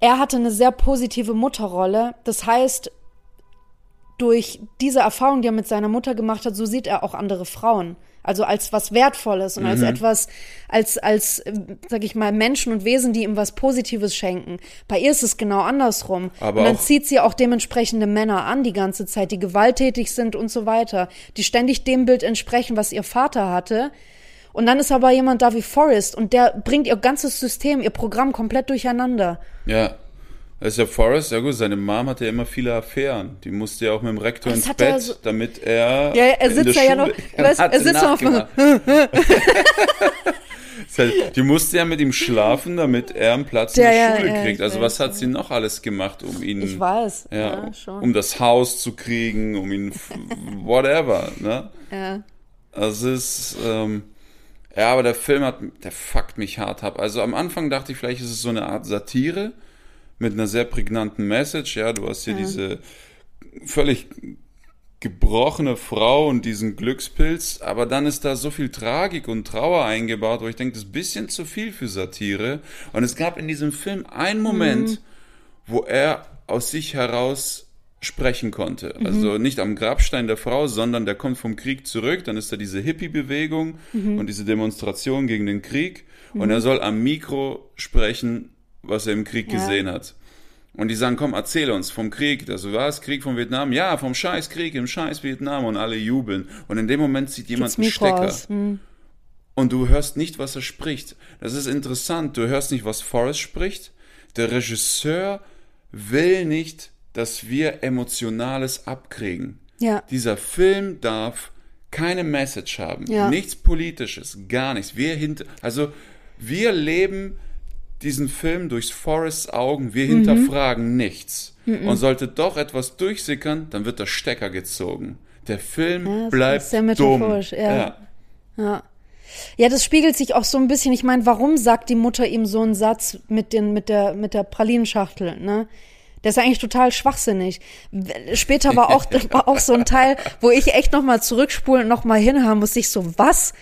[SPEAKER 2] er hatte eine sehr positive Mutterrolle. Das heißt, durch diese Erfahrung, die er mit seiner Mutter gemacht hat, so sieht er auch andere Frauen. Also als was Wertvolles und als
[SPEAKER 1] Mhm.
[SPEAKER 2] etwas, als, als, äh, sag ich mal, Menschen und Wesen, die ihm was Positives schenken. Bei ihr ist es genau andersrum.
[SPEAKER 1] Aber
[SPEAKER 2] und dann zieht sie auch dementsprechende Männer an die ganze Zeit, die gewalttätig sind und so weiter, die ständig dem Bild entsprechen, was ihr Vater hatte. Und dann ist aber jemand da wie Forrest und der bringt ihr ganzes System, ihr Programm komplett durcheinander.
[SPEAKER 1] Ja. Das ist ja Forrest, ja gut, seine Mom hatte ja immer viele Affären. Die musste ja auch mit dem Rektor
[SPEAKER 2] Das
[SPEAKER 1] ins Bett,
[SPEAKER 2] er so-
[SPEAKER 1] damit er.
[SPEAKER 2] Ja, er
[SPEAKER 1] in
[SPEAKER 2] sitzt ja
[SPEAKER 1] Schule-
[SPEAKER 2] noch- weißt, er sitzt noch auf
[SPEAKER 1] Die musste ja mit ihm schlafen, damit er einen Platz
[SPEAKER 2] Ja,
[SPEAKER 1] in der
[SPEAKER 2] ja,
[SPEAKER 1] Schule
[SPEAKER 2] ja,
[SPEAKER 1] kriegt. Also was hat sie noch alles gemacht, um ihn.
[SPEAKER 2] Ich weiß.
[SPEAKER 1] Ja,
[SPEAKER 2] Ja, schon.
[SPEAKER 1] um das Haus zu kriegen, um ihn, whatever, ne?
[SPEAKER 2] Ja.
[SPEAKER 1] Also es ist, ähm, ja, aber der Film hat, der fuckt mich hart ab. Also am Anfang dachte ich, vielleicht ist es so eine Art Satire mit einer sehr prägnanten Message. Ja, du hast hier diese völlig gebrochene Frau und diesen Glückspilz, aber dann ist da so viel Tragik und Trauer eingebaut, wo ich denke, das ist ein bisschen zu viel für Satire. Und es gab in diesem Film einen Moment, wo er aus sich heraus sprechen konnte. Also nicht am Grabstein der Frau, sondern der kommt vom Krieg zurück, dann ist da diese Hippie-Bewegung und diese Demonstration gegen den Krieg und er soll am Mikro sprechen, was er im Krieg
[SPEAKER 2] Ja.
[SPEAKER 1] gesehen hat. Und die sagen, komm, erzähl uns vom Krieg. Also was? Krieg von Vietnam? Ja, vom Scheißkrieg im Scheiß Vietnam und alle jubeln. Und in dem Moment zieht jemand einen Stecker.
[SPEAKER 2] Hm.
[SPEAKER 1] Und du hörst nicht, was er spricht. Das ist interessant. Du hörst nicht, was Forrest spricht. Der Regisseur will nicht, dass wir Emotionales abkriegen.
[SPEAKER 2] Ja.
[SPEAKER 1] Dieser Film darf keine Message haben.
[SPEAKER 2] Ja.
[SPEAKER 1] Nichts Politisches, gar nichts. Wir hinter, also wir leben diesen Film durch Forrests Augen.
[SPEAKER 2] Mhm.
[SPEAKER 1] Wir hinterfragen nichts. Und sollte doch etwas durchsickern, dann wird der Stecker gezogen. Der Film
[SPEAKER 2] Ja, das
[SPEAKER 1] bleibt dumm.
[SPEAKER 2] metaphorisch, ja. Ja. Ja, das spiegelt sich auch so ein bisschen. Ich meine, warum sagt die Mutter ihm so einen Satz mit, den, mit, der, mit der Pralinenschachtel, ne? Der ist eigentlich total schwachsinnig. Später war auch, war auch so ein Teil, wo ich echt nochmal zurückspulen und nochmal hinhaben muss. Ich so, was?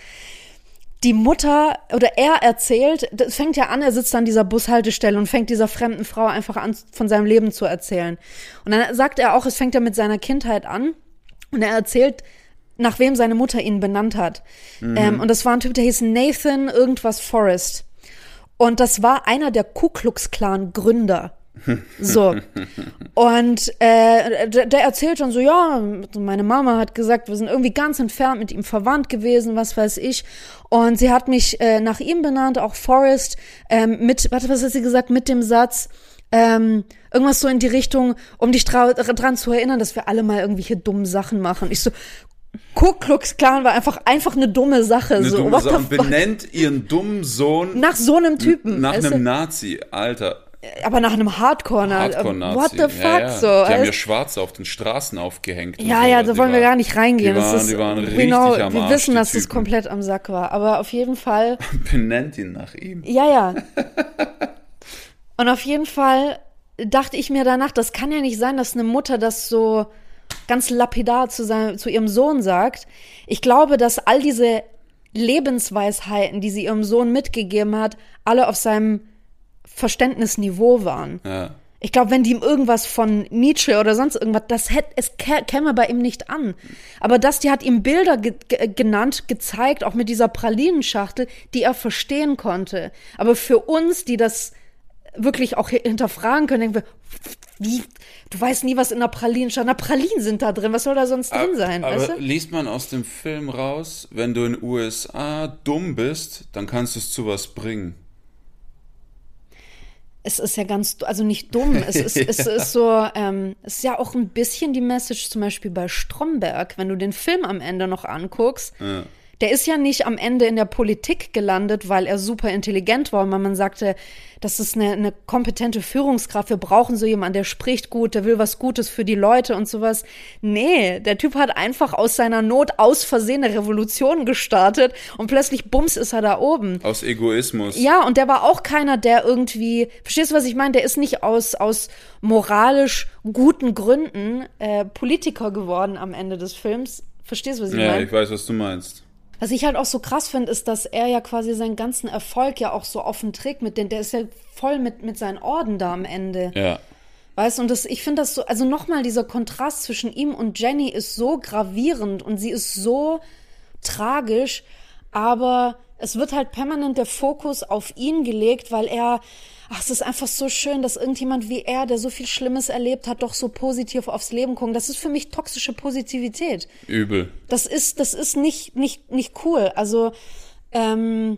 [SPEAKER 2] Die Mutter oder er erzählt, das fängt ja an, er sitzt an dieser Bushaltestelle und fängt dieser fremden Frau einfach an, von seinem Leben zu erzählen. Und dann sagt er auch, es fängt ja mit seiner Kindheit an und er erzählt, nach wem seine Mutter ihn benannt hat. Ähm, und das war ein Typ, der hieß Nathan irgendwas Forrest. Und das war einer der Ku Klux Klan Gründer. So. Und äh, der, der erzählt dann so, ja, meine Mama hat gesagt, wir sind irgendwie ganz entfernt mit ihm verwandt gewesen, was weiß ich. Und sie hat mich äh, nach ihm benannt, auch Forrest, ähm, mit, warte, was hat sie gesagt, mit dem Satz, ähm, irgendwas so in die Richtung, um dich dra dran zu erinnern, dass wir alle mal irgendwelche dummen Sachen machen. Ich so, Ku Klux Klan war einfach, einfach eine dumme Sache.
[SPEAKER 1] Eine
[SPEAKER 2] so,
[SPEAKER 1] dumme Sache. Und benennt ihren dummen Sohn
[SPEAKER 2] Nach so einem Typen.
[SPEAKER 1] nach einem Nazi, Alter.
[SPEAKER 2] Aber nach einem Hardcore,
[SPEAKER 1] Hardcore-Nazi.
[SPEAKER 2] what the fuck,
[SPEAKER 1] ja, ja.
[SPEAKER 2] so.
[SPEAKER 1] Die haben ja Schwarze auf den Straßen aufgehängt.
[SPEAKER 2] Ja,
[SPEAKER 1] so.
[SPEAKER 2] ja,
[SPEAKER 1] Die
[SPEAKER 2] da wollen wir
[SPEAKER 1] waren-
[SPEAKER 2] gar nicht reingehen.
[SPEAKER 1] Die
[SPEAKER 2] Das
[SPEAKER 1] waren,
[SPEAKER 2] ist,
[SPEAKER 1] die waren
[SPEAKER 2] we
[SPEAKER 1] richtig
[SPEAKER 2] know,
[SPEAKER 1] am
[SPEAKER 2] Wir
[SPEAKER 1] Arsch,
[SPEAKER 2] wissen,
[SPEAKER 1] die
[SPEAKER 2] dass es
[SPEAKER 1] Typen.
[SPEAKER 2] komplett am Sack war. Aber auf jeden Fall,
[SPEAKER 1] Benennt ihn nach ihm.
[SPEAKER 2] ja, ja. Und auf jeden Fall dachte ich mir danach, das kann ja nicht sein, dass eine Mutter das so ganz lapidar zu, seinem, zu ihrem Sohn sagt. Ich glaube, dass all diese Lebensweisheiten, die sie ihrem Sohn mitgegeben hat, alle auf seinem Verständnisniveau waren.
[SPEAKER 1] Ja.
[SPEAKER 2] Ich glaube, wenn die ihm irgendwas von Nietzsche oder sonst irgendwas, das hätte, es kä- käme bei ihm nicht an. Aber das, die hat ihm Bilder ge ge genannt, gezeigt, auch mit dieser Pralinenschachtel, die er verstehen konnte. Aber für uns, die das wirklich auch hi- hinterfragen können, denken wir, wie, du weißt nie, was in der Pralinenschachtel, na Pralinen sind da drin, was soll da sonst drin sein,
[SPEAKER 1] Aber
[SPEAKER 2] weißt du?
[SPEAKER 1] liest man aus dem Film raus, wenn du in USA dumm bist, dann kannst du es zu was bringen.
[SPEAKER 2] Es ist ja ganz, also nicht dumm, es ist, es ist so, ähm, es ist ja auch ein bisschen die Message zum Beispiel bei Stromberg, wenn du den Film am Ende noch anguckst. Der ist ja nicht am Ende in der Politik gelandet, weil er super intelligent war, weil man sagte, das ist eine, eine kompetente Führungskraft, wir brauchen so jemanden, der spricht gut, der will was Gutes für die Leute und sowas. Nee, der Typ hat einfach aus seiner Not aus Versehen eine Revolution gestartet und plötzlich bums ist er da oben.
[SPEAKER 1] Aus Egoismus.
[SPEAKER 2] Ja, und der war auch keiner, der irgendwie, verstehst du, was ich meine? Der ist nicht aus, aus moralisch guten Gründen äh, Politiker geworden am Ende des Films. Verstehst du, was ich
[SPEAKER 1] Ja,
[SPEAKER 2] meine?
[SPEAKER 1] ich weiß, was du meinst.
[SPEAKER 2] Was ich halt auch so krass finde, ist, dass er ja quasi seinen ganzen Erfolg ja auch so offen trägt mit den, der ist ja voll mit, mit seinen Orden da am Ende.
[SPEAKER 1] Ja.
[SPEAKER 2] Weißt du, und das, ich finde das so, also nochmal dieser Kontrast zwischen ihm und Jenny ist so gravierend und sie ist so tragisch, aber es wird halt permanent der Fokus auf ihn gelegt, weil er, ach, es ist einfach so schön, dass irgendjemand wie er, der so viel Schlimmes erlebt hat, doch so positiv aufs Leben guckt. Das ist für mich toxische Positivität.
[SPEAKER 1] Übel.
[SPEAKER 2] Das ist, das ist nicht, nicht, nicht cool. Also, ähm,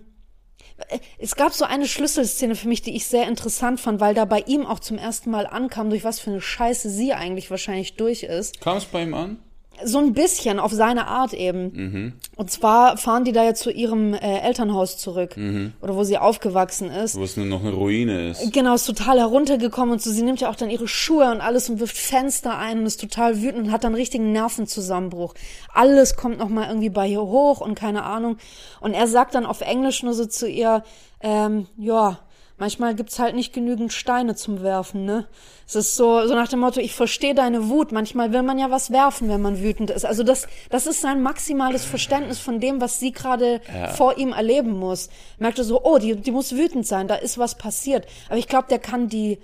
[SPEAKER 2] es gab so eine Schlüsselszene für mich, die ich sehr interessant fand, weil da bei ihm auch zum ersten Mal ankam, durch was für eine Scheiße sie eigentlich wahrscheinlich durch ist.
[SPEAKER 1] Kam es bei ihm an?
[SPEAKER 2] So ein bisschen auf seine Art eben. Und zwar fahren die da jetzt zu ihrem äh, Elternhaus zurück. Oder wo sie aufgewachsen ist.
[SPEAKER 1] Wo es nur noch eine Ruine ist.
[SPEAKER 2] Genau, ist total heruntergekommen und so. Sie nimmt ja auch dann ihre Schuhe und alles und wirft Fenster ein und ist total wütend und hat dann einen richtigen Nervenzusammenbruch. Alles kommt nochmal irgendwie bei ihr hoch und keine Ahnung. Und er sagt dann auf Englisch nur so zu ihr, ähm, ja, manchmal gibt's halt nicht genügend Steine zum Werfen, ne? Es ist so, so nach dem Motto, ich verstehe deine Wut. Manchmal will man ja was werfen, wenn man wütend ist. Also das, das ist sein maximales Verständnis von dem, was sie gerade vor ihm erleben muss. Merkte so, oh, die, die muss wütend sein, da ist was passiert. Aber ich glaube, der kann die,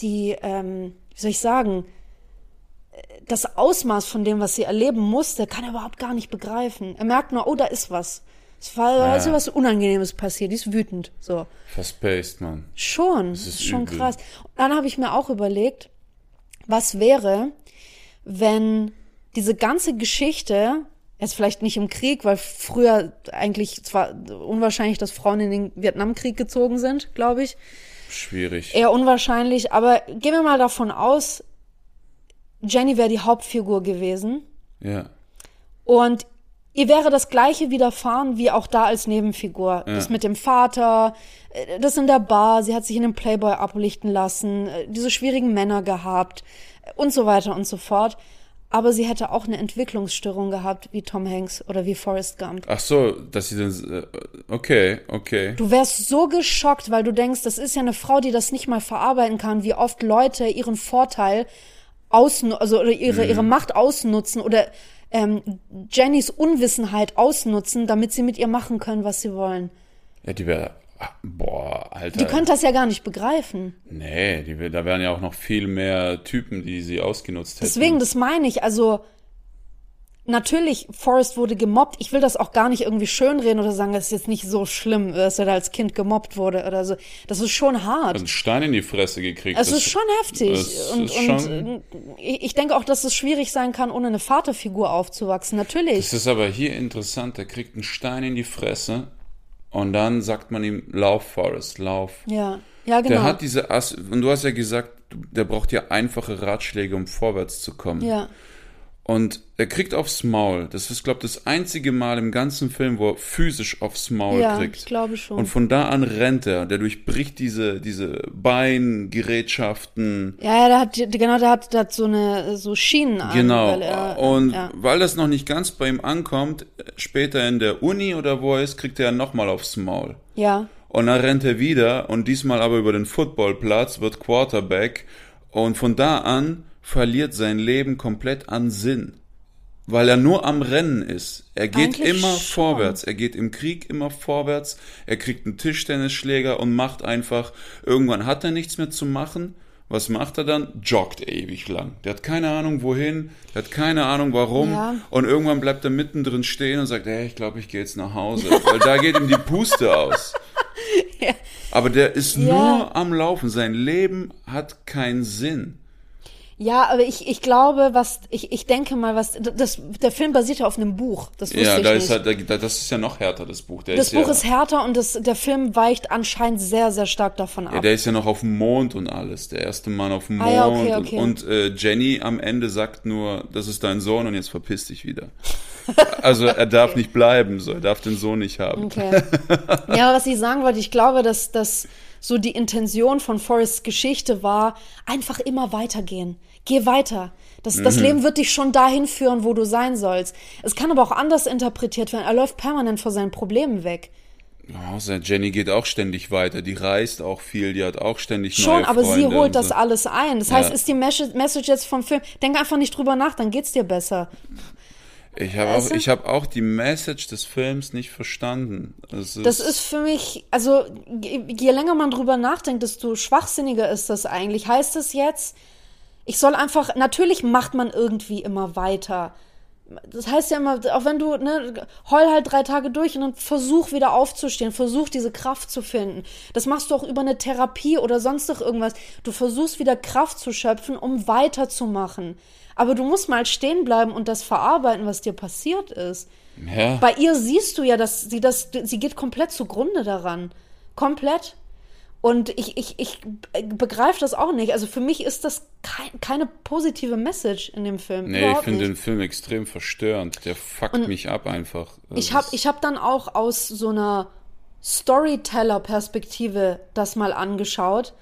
[SPEAKER 2] die, ähm, wie soll ich sagen, das Ausmaß von dem, was sie erleben muss, der kann er überhaupt gar nicht begreifen. Er merkt nur, oh, da ist was. Es war da ist was Unangenehmes passiert, die ist wütend. So.
[SPEAKER 1] Verspaced, Mann.
[SPEAKER 2] Schon, das
[SPEAKER 1] ist
[SPEAKER 2] ist schon
[SPEAKER 1] übel.
[SPEAKER 2] krass. Und dann habe ich mir auch überlegt, was wäre, wenn diese ganze Geschichte, jetzt vielleicht nicht im Krieg, weil früher eigentlich zwar unwahrscheinlich, dass Frauen in den Vietnamkrieg gezogen sind, glaube ich.
[SPEAKER 1] Schwierig.
[SPEAKER 2] Eher unwahrscheinlich, aber gehen wir mal davon aus, Jenny wäre die Hauptfigur gewesen
[SPEAKER 1] Ja.
[SPEAKER 2] und ihr wäre das gleiche widerfahren wie auch da als Nebenfigur. Das mit dem Vater, äh, das in der Bar, sie hat sich in den Playboy ablichten lassen, äh, diese schwierigen Männer gehabt äh, und so weiter und so fort. Aber sie hätte auch eine Entwicklungsstörung gehabt, wie Tom Hanks oder wie Forrest Gump.
[SPEAKER 1] Ach so, dass sie dann. Okay, okay.
[SPEAKER 2] Du wärst so geschockt, weil du denkst, das ist ja eine Frau, die das nicht mal verarbeiten kann, wie oft Leute ihren Vorteil ausnu also oder ihre, ihre Macht ausnutzen oder ähm, Jennys Unwissenheit ausnutzen, damit sie mit ihr machen können, was sie wollen.
[SPEAKER 1] Ja, die wäre. Boah, Alter.
[SPEAKER 2] Die können das ja gar nicht begreifen.
[SPEAKER 1] nee, die, da wären ja auch noch viel mehr Typen, die sie ausgenutzt hätten.
[SPEAKER 2] Deswegen, das meine ich. Also natürlich, Forrest wurde gemobbt. Ich will das auch gar nicht irgendwie schönreden oder sagen, das ist jetzt nicht so schlimm, dass er da als Kind gemobbt wurde oder so. Das ist schon hart.
[SPEAKER 1] einen Stein in die Fresse gekriegt.
[SPEAKER 2] Es ist schon heftig.
[SPEAKER 1] das
[SPEAKER 2] und
[SPEAKER 1] ist schon-
[SPEAKER 2] äh, ich ich denke auch, dass es schwierig sein kann, ohne eine Vaterfigur aufzuwachsen. Natürlich.
[SPEAKER 1] Es ist aber hier interessant, er kriegt einen Stein in die Fresse und dann sagt man ihm, lauf, Forrest, lauf.
[SPEAKER 2] ja. Ja, genau.
[SPEAKER 1] Der hat diese Ass, und du hast ja gesagt, der braucht ja einfache Ratschläge, um vorwärts zu kommen.
[SPEAKER 2] ja.
[SPEAKER 1] Und er kriegt aufs Maul. Das ist, glaube ich, das einzige Mal im ganzen Film, wo er physisch aufs Maul
[SPEAKER 2] Ja,
[SPEAKER 1] kriegt.
[SPEAKER 2] ich glaube schon.
[SPEAKER 1] Und von da an rennt er. Der durchbricht diese, diese Beingerätschaften.
[SPEAKER 2] Ja, ja, der hat, genau, der hat, der hat so eine, so Schienen an.
[SPEAKER 1] Genau.
[SPEAKER 2] weil er-
[SPEAKER 1] und
[SPEAKER 2] ja.
[SPEAKER 1] weil das noch nicht ganz bei ihm ankommt, später in der Uni oder wo er ist, kriegt er nochmal aufs Maul.
[SPEAKER 2] Ja.
[SPEAKER 1] Und dann rennt er wieder und diesmal aber über den Footballplatz, wird Quarterback und von da an verliert sein Leben komplett an Sinn. weil er nur am Rennen ist. Er geht
[SPEAKER 2] Eigentlich
[SPEAKER 1] immer
[SPEAKER 2] schon.
[SPEAKER 1] vorwärts. Er geht im Krieg immer vorwärts. Er kriegt einen Tischtennisschläger und macht einfach, irgendwann hat er nichts mehr zu machen. Was macht er dann? Joggt ewig lang. Der hat keine Ahnung wohin, der hat keine Ahnung warum.
[SPEAKER 2] Ja.
[SPEAKER 1] Und irgendwann bleibt er mittendrin stehen und sagt, hey, ich glaube, ich gehe jetzt nach Hause. Weil da geht ihm die Puste aus. Aber der ist
[SPEAKER 2] Ja.
[SPEAKER 1] nur am Laufen. Sein Leben hat keinen Sinn.
[SPEAKER 2] Ja, aber ich, ich glaube, was, ich, ich denke mal, was, das, der Film basiert ja auf einem Buch. Das wusste
[SPEAKER 1] Ja,
[SPEAKER 2] ich
[SPEAKER 1] da
[SPEAKER 2] nicht.
[SPEAKER 1] ist halt, da- das ist ja noch härter, das Buch. Der
[SPEAKER 2] das
[SPEAKER 1] ist
[SPEAKER 2] Buch
[SPEAKER 1] ja,
[SPEAKER 2] ist härter und das, der Film weicht anscheinend sehr, sehr stark davon
[SPEAKER 1] Ja,
[SPEAKER 2] ab.
[SPEAKER 1] der ist ja noch auf dem Mond und alles. Der erste Mann auf dem Mond.
[SPEAKER 2] Ah ja, okay, okay.
[SPEAKER 1] Und, und äh, Jenny am Ende sagt nur, das ist dein Sohn und jetzt verpiss dich wieder. also er darf nicht bleiben, so. er darf den Sohn nicht haben.
[SPEAKER 2] Okay. Ja, was ich sagen wollte, ich glaube, dass, dass so die Intention von Forrests Geschichte war, einfach immer weitergehen. Geh weiter. Das, das Leben wird dich schon dahin führen, wo du sein sollst. Es kann aber auch anders interpretiert werden. Er läuft permanent vor seinen Problemen weg.
[SPEAKER 1] Ja, sein Jenny geht auch ständig weiter. Die reist auch viel, die hat auch ständig
[SPEAKER 2] Schon,
[SPEAKER 1] neue
[SPEAKER 2] aber sie
[SPEAKER 1] Freunde
[SPEAKER 2] holt
[SPEAKER 1] und
[SPEAKER 2] das
[SPEAKER 1] so.
[SPEAKER 2] alles ein. Das heißt,
[SPEAKER 1] Ja.
[SPEAKER 2] ist die Mes- Message jetzt vom Film, denk einfach nicht drüber nach, dann geht's dir besser.
[SPEAKER 1] Ich habe
[SPEAKER 2] Weißt
[SPEAKER 1] auch, ich hab auch die Message des Films nicht verstanden. Ist,
[SPEAKER 2] Das ist für mich, also je je länger man drüber nachdenkt, desto schwachsinniger ist das eigentlich. Heißt es jetzt, ich soll einfach, natürlich macht man irgendwie immer weiter. Das heißt ja immer, auch wenn du, ne, heul halt drei Tage durch und dann versuch wieder aufzustehen, versuch diese Kraft zu finden. Das machst du auch über eine Therapie oder sonst noch irgendwas. Du versuchst wieder Kraft zu schöpfen, um weiterzumachen. Aber du musst mal stehen bleiben und das verarbeiten, was dir passiert ist.
[SPEAKER 1] ja.
[SPEAKER 2] Bei ihr siehst du ja, dass sie das, sie geht komplett zugrunde daran. Komplett. Und ich, ich, ich begreife das auch nicht. Also für mich ist das kein, keine positive Message in dem Film.
[SPEAKER 1] Nee, ich finde den. Film extrem verstörend. Der fuckt mich ab einfach. Das
[SPEAKER 2] Ich habe
[SPEAKER 1] ist-
[SPEAKER 2] ich hab dann auch aus so einer Storyteller-Perspektive das mal angeschaut.